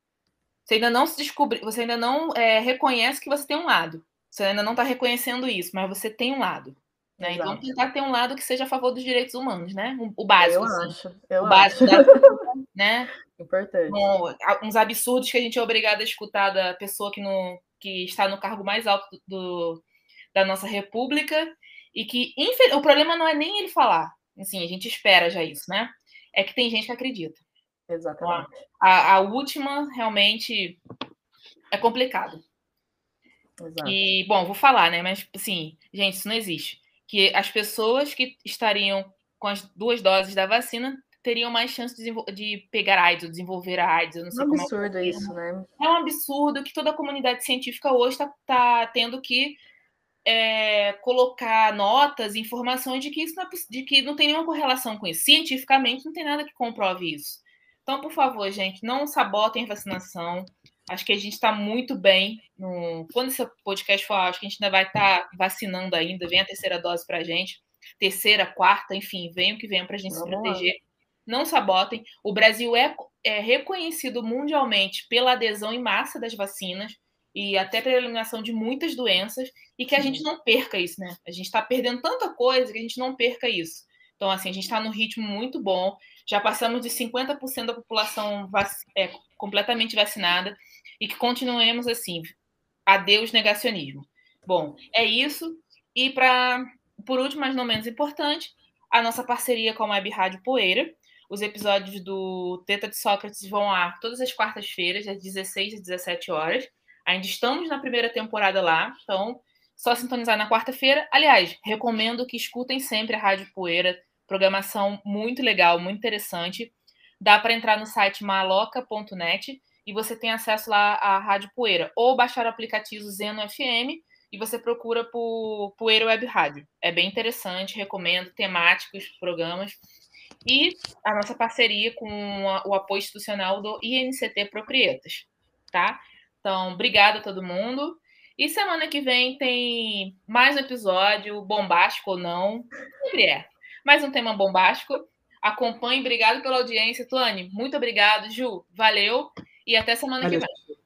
Você ainda não se descobre, você ainda não é, reconhece que você tem um lado. Você ainda não está reconhecendo isso, mas você tem um lado. Né? Então tentar ter um lado que seja a favor dos direitos humanos, né? O básico. Eu assim. acho. Eu o básico acho. Da, né? Importante. Com uns absurdos que a gente é obrigado a escutar da pessoa que, no, que está no cargo mais alto do, do da nossa república e que o problema não é nem ele falar. Assim, a gente espera já isso, né? É que tem gente que acredita. Exatamente. A, a última realmente é complicado. Exato. E, bom, vou falar, né? Mas, assim, gente, isso não existe. Que as pessoas que estariam com as duas doses da vacina teriam mais chance de, de pegar AIDS ou desenvolver a AIDS. Eu não sei é um absurdo é isso, né? É um absurdo que toda a comunidade científica hoje está tá tendo que é, colocar notas, informações de que isso não é, de que não tem nenhuma correlação com isso. Cientificamente não tem nada que comprove isso. Então, por favor, gente, não sabotem a vacinação. Acho que a gente está muito bem. No... Quando esse podcast for, acho que a gente ainda vai estar tá vacinando ainda. Vem a terceira dose para a gente. Terceira, quarta, enfim, vem o que vem para a gente Vamos se proteger. Lá. Não sabotem. O Brasil é, é reconhecido mundialmente pela adesão em massa das vacinas e até pela eliminação de muitas doenças e que a gente não perca isso, né? A gente está perdendo tanta coisa que a gente não perca isso. Então, assim, a gente está num ritmo muito bom. Já passamos de 50% da população vac é, completamente vacinada e que continuemos assim. Adeus negacionismo. Bom, é isso. E para, por último, mas não menos importante, a nossa parceria com a Web Rádio Poeira. Os episódios do Teta de Sócrates vão ar todas as quartas-feiras, das 16 às 17 horas. Ainda estamos na primeira temporada lá, então só sintonizar na quarta-feira. Aliás, recomendo que escutem sempre a Rádio Poeira, programação muito legal, muito interessante. Dá para entrar no site maloca.net e você tem acesso lá à Rádio Poeira, ou baixar o aplicativo Zeno FM e você procura por Poeira Web Rádio. É bem interessante, recomendo, temáticos, programas. E a nossa parceria com o apoio institucional do INCT Proprietas, tá? Então, obrigada a todo mundo. E semana que vem tem mais um episódio, bombástico ou não. Sempre é. Mais um tema bombástico. Acompanhe, obrigado pela audiência. Tuane, muito obrigado. Ju, valeu. E até semana valeu. que vem.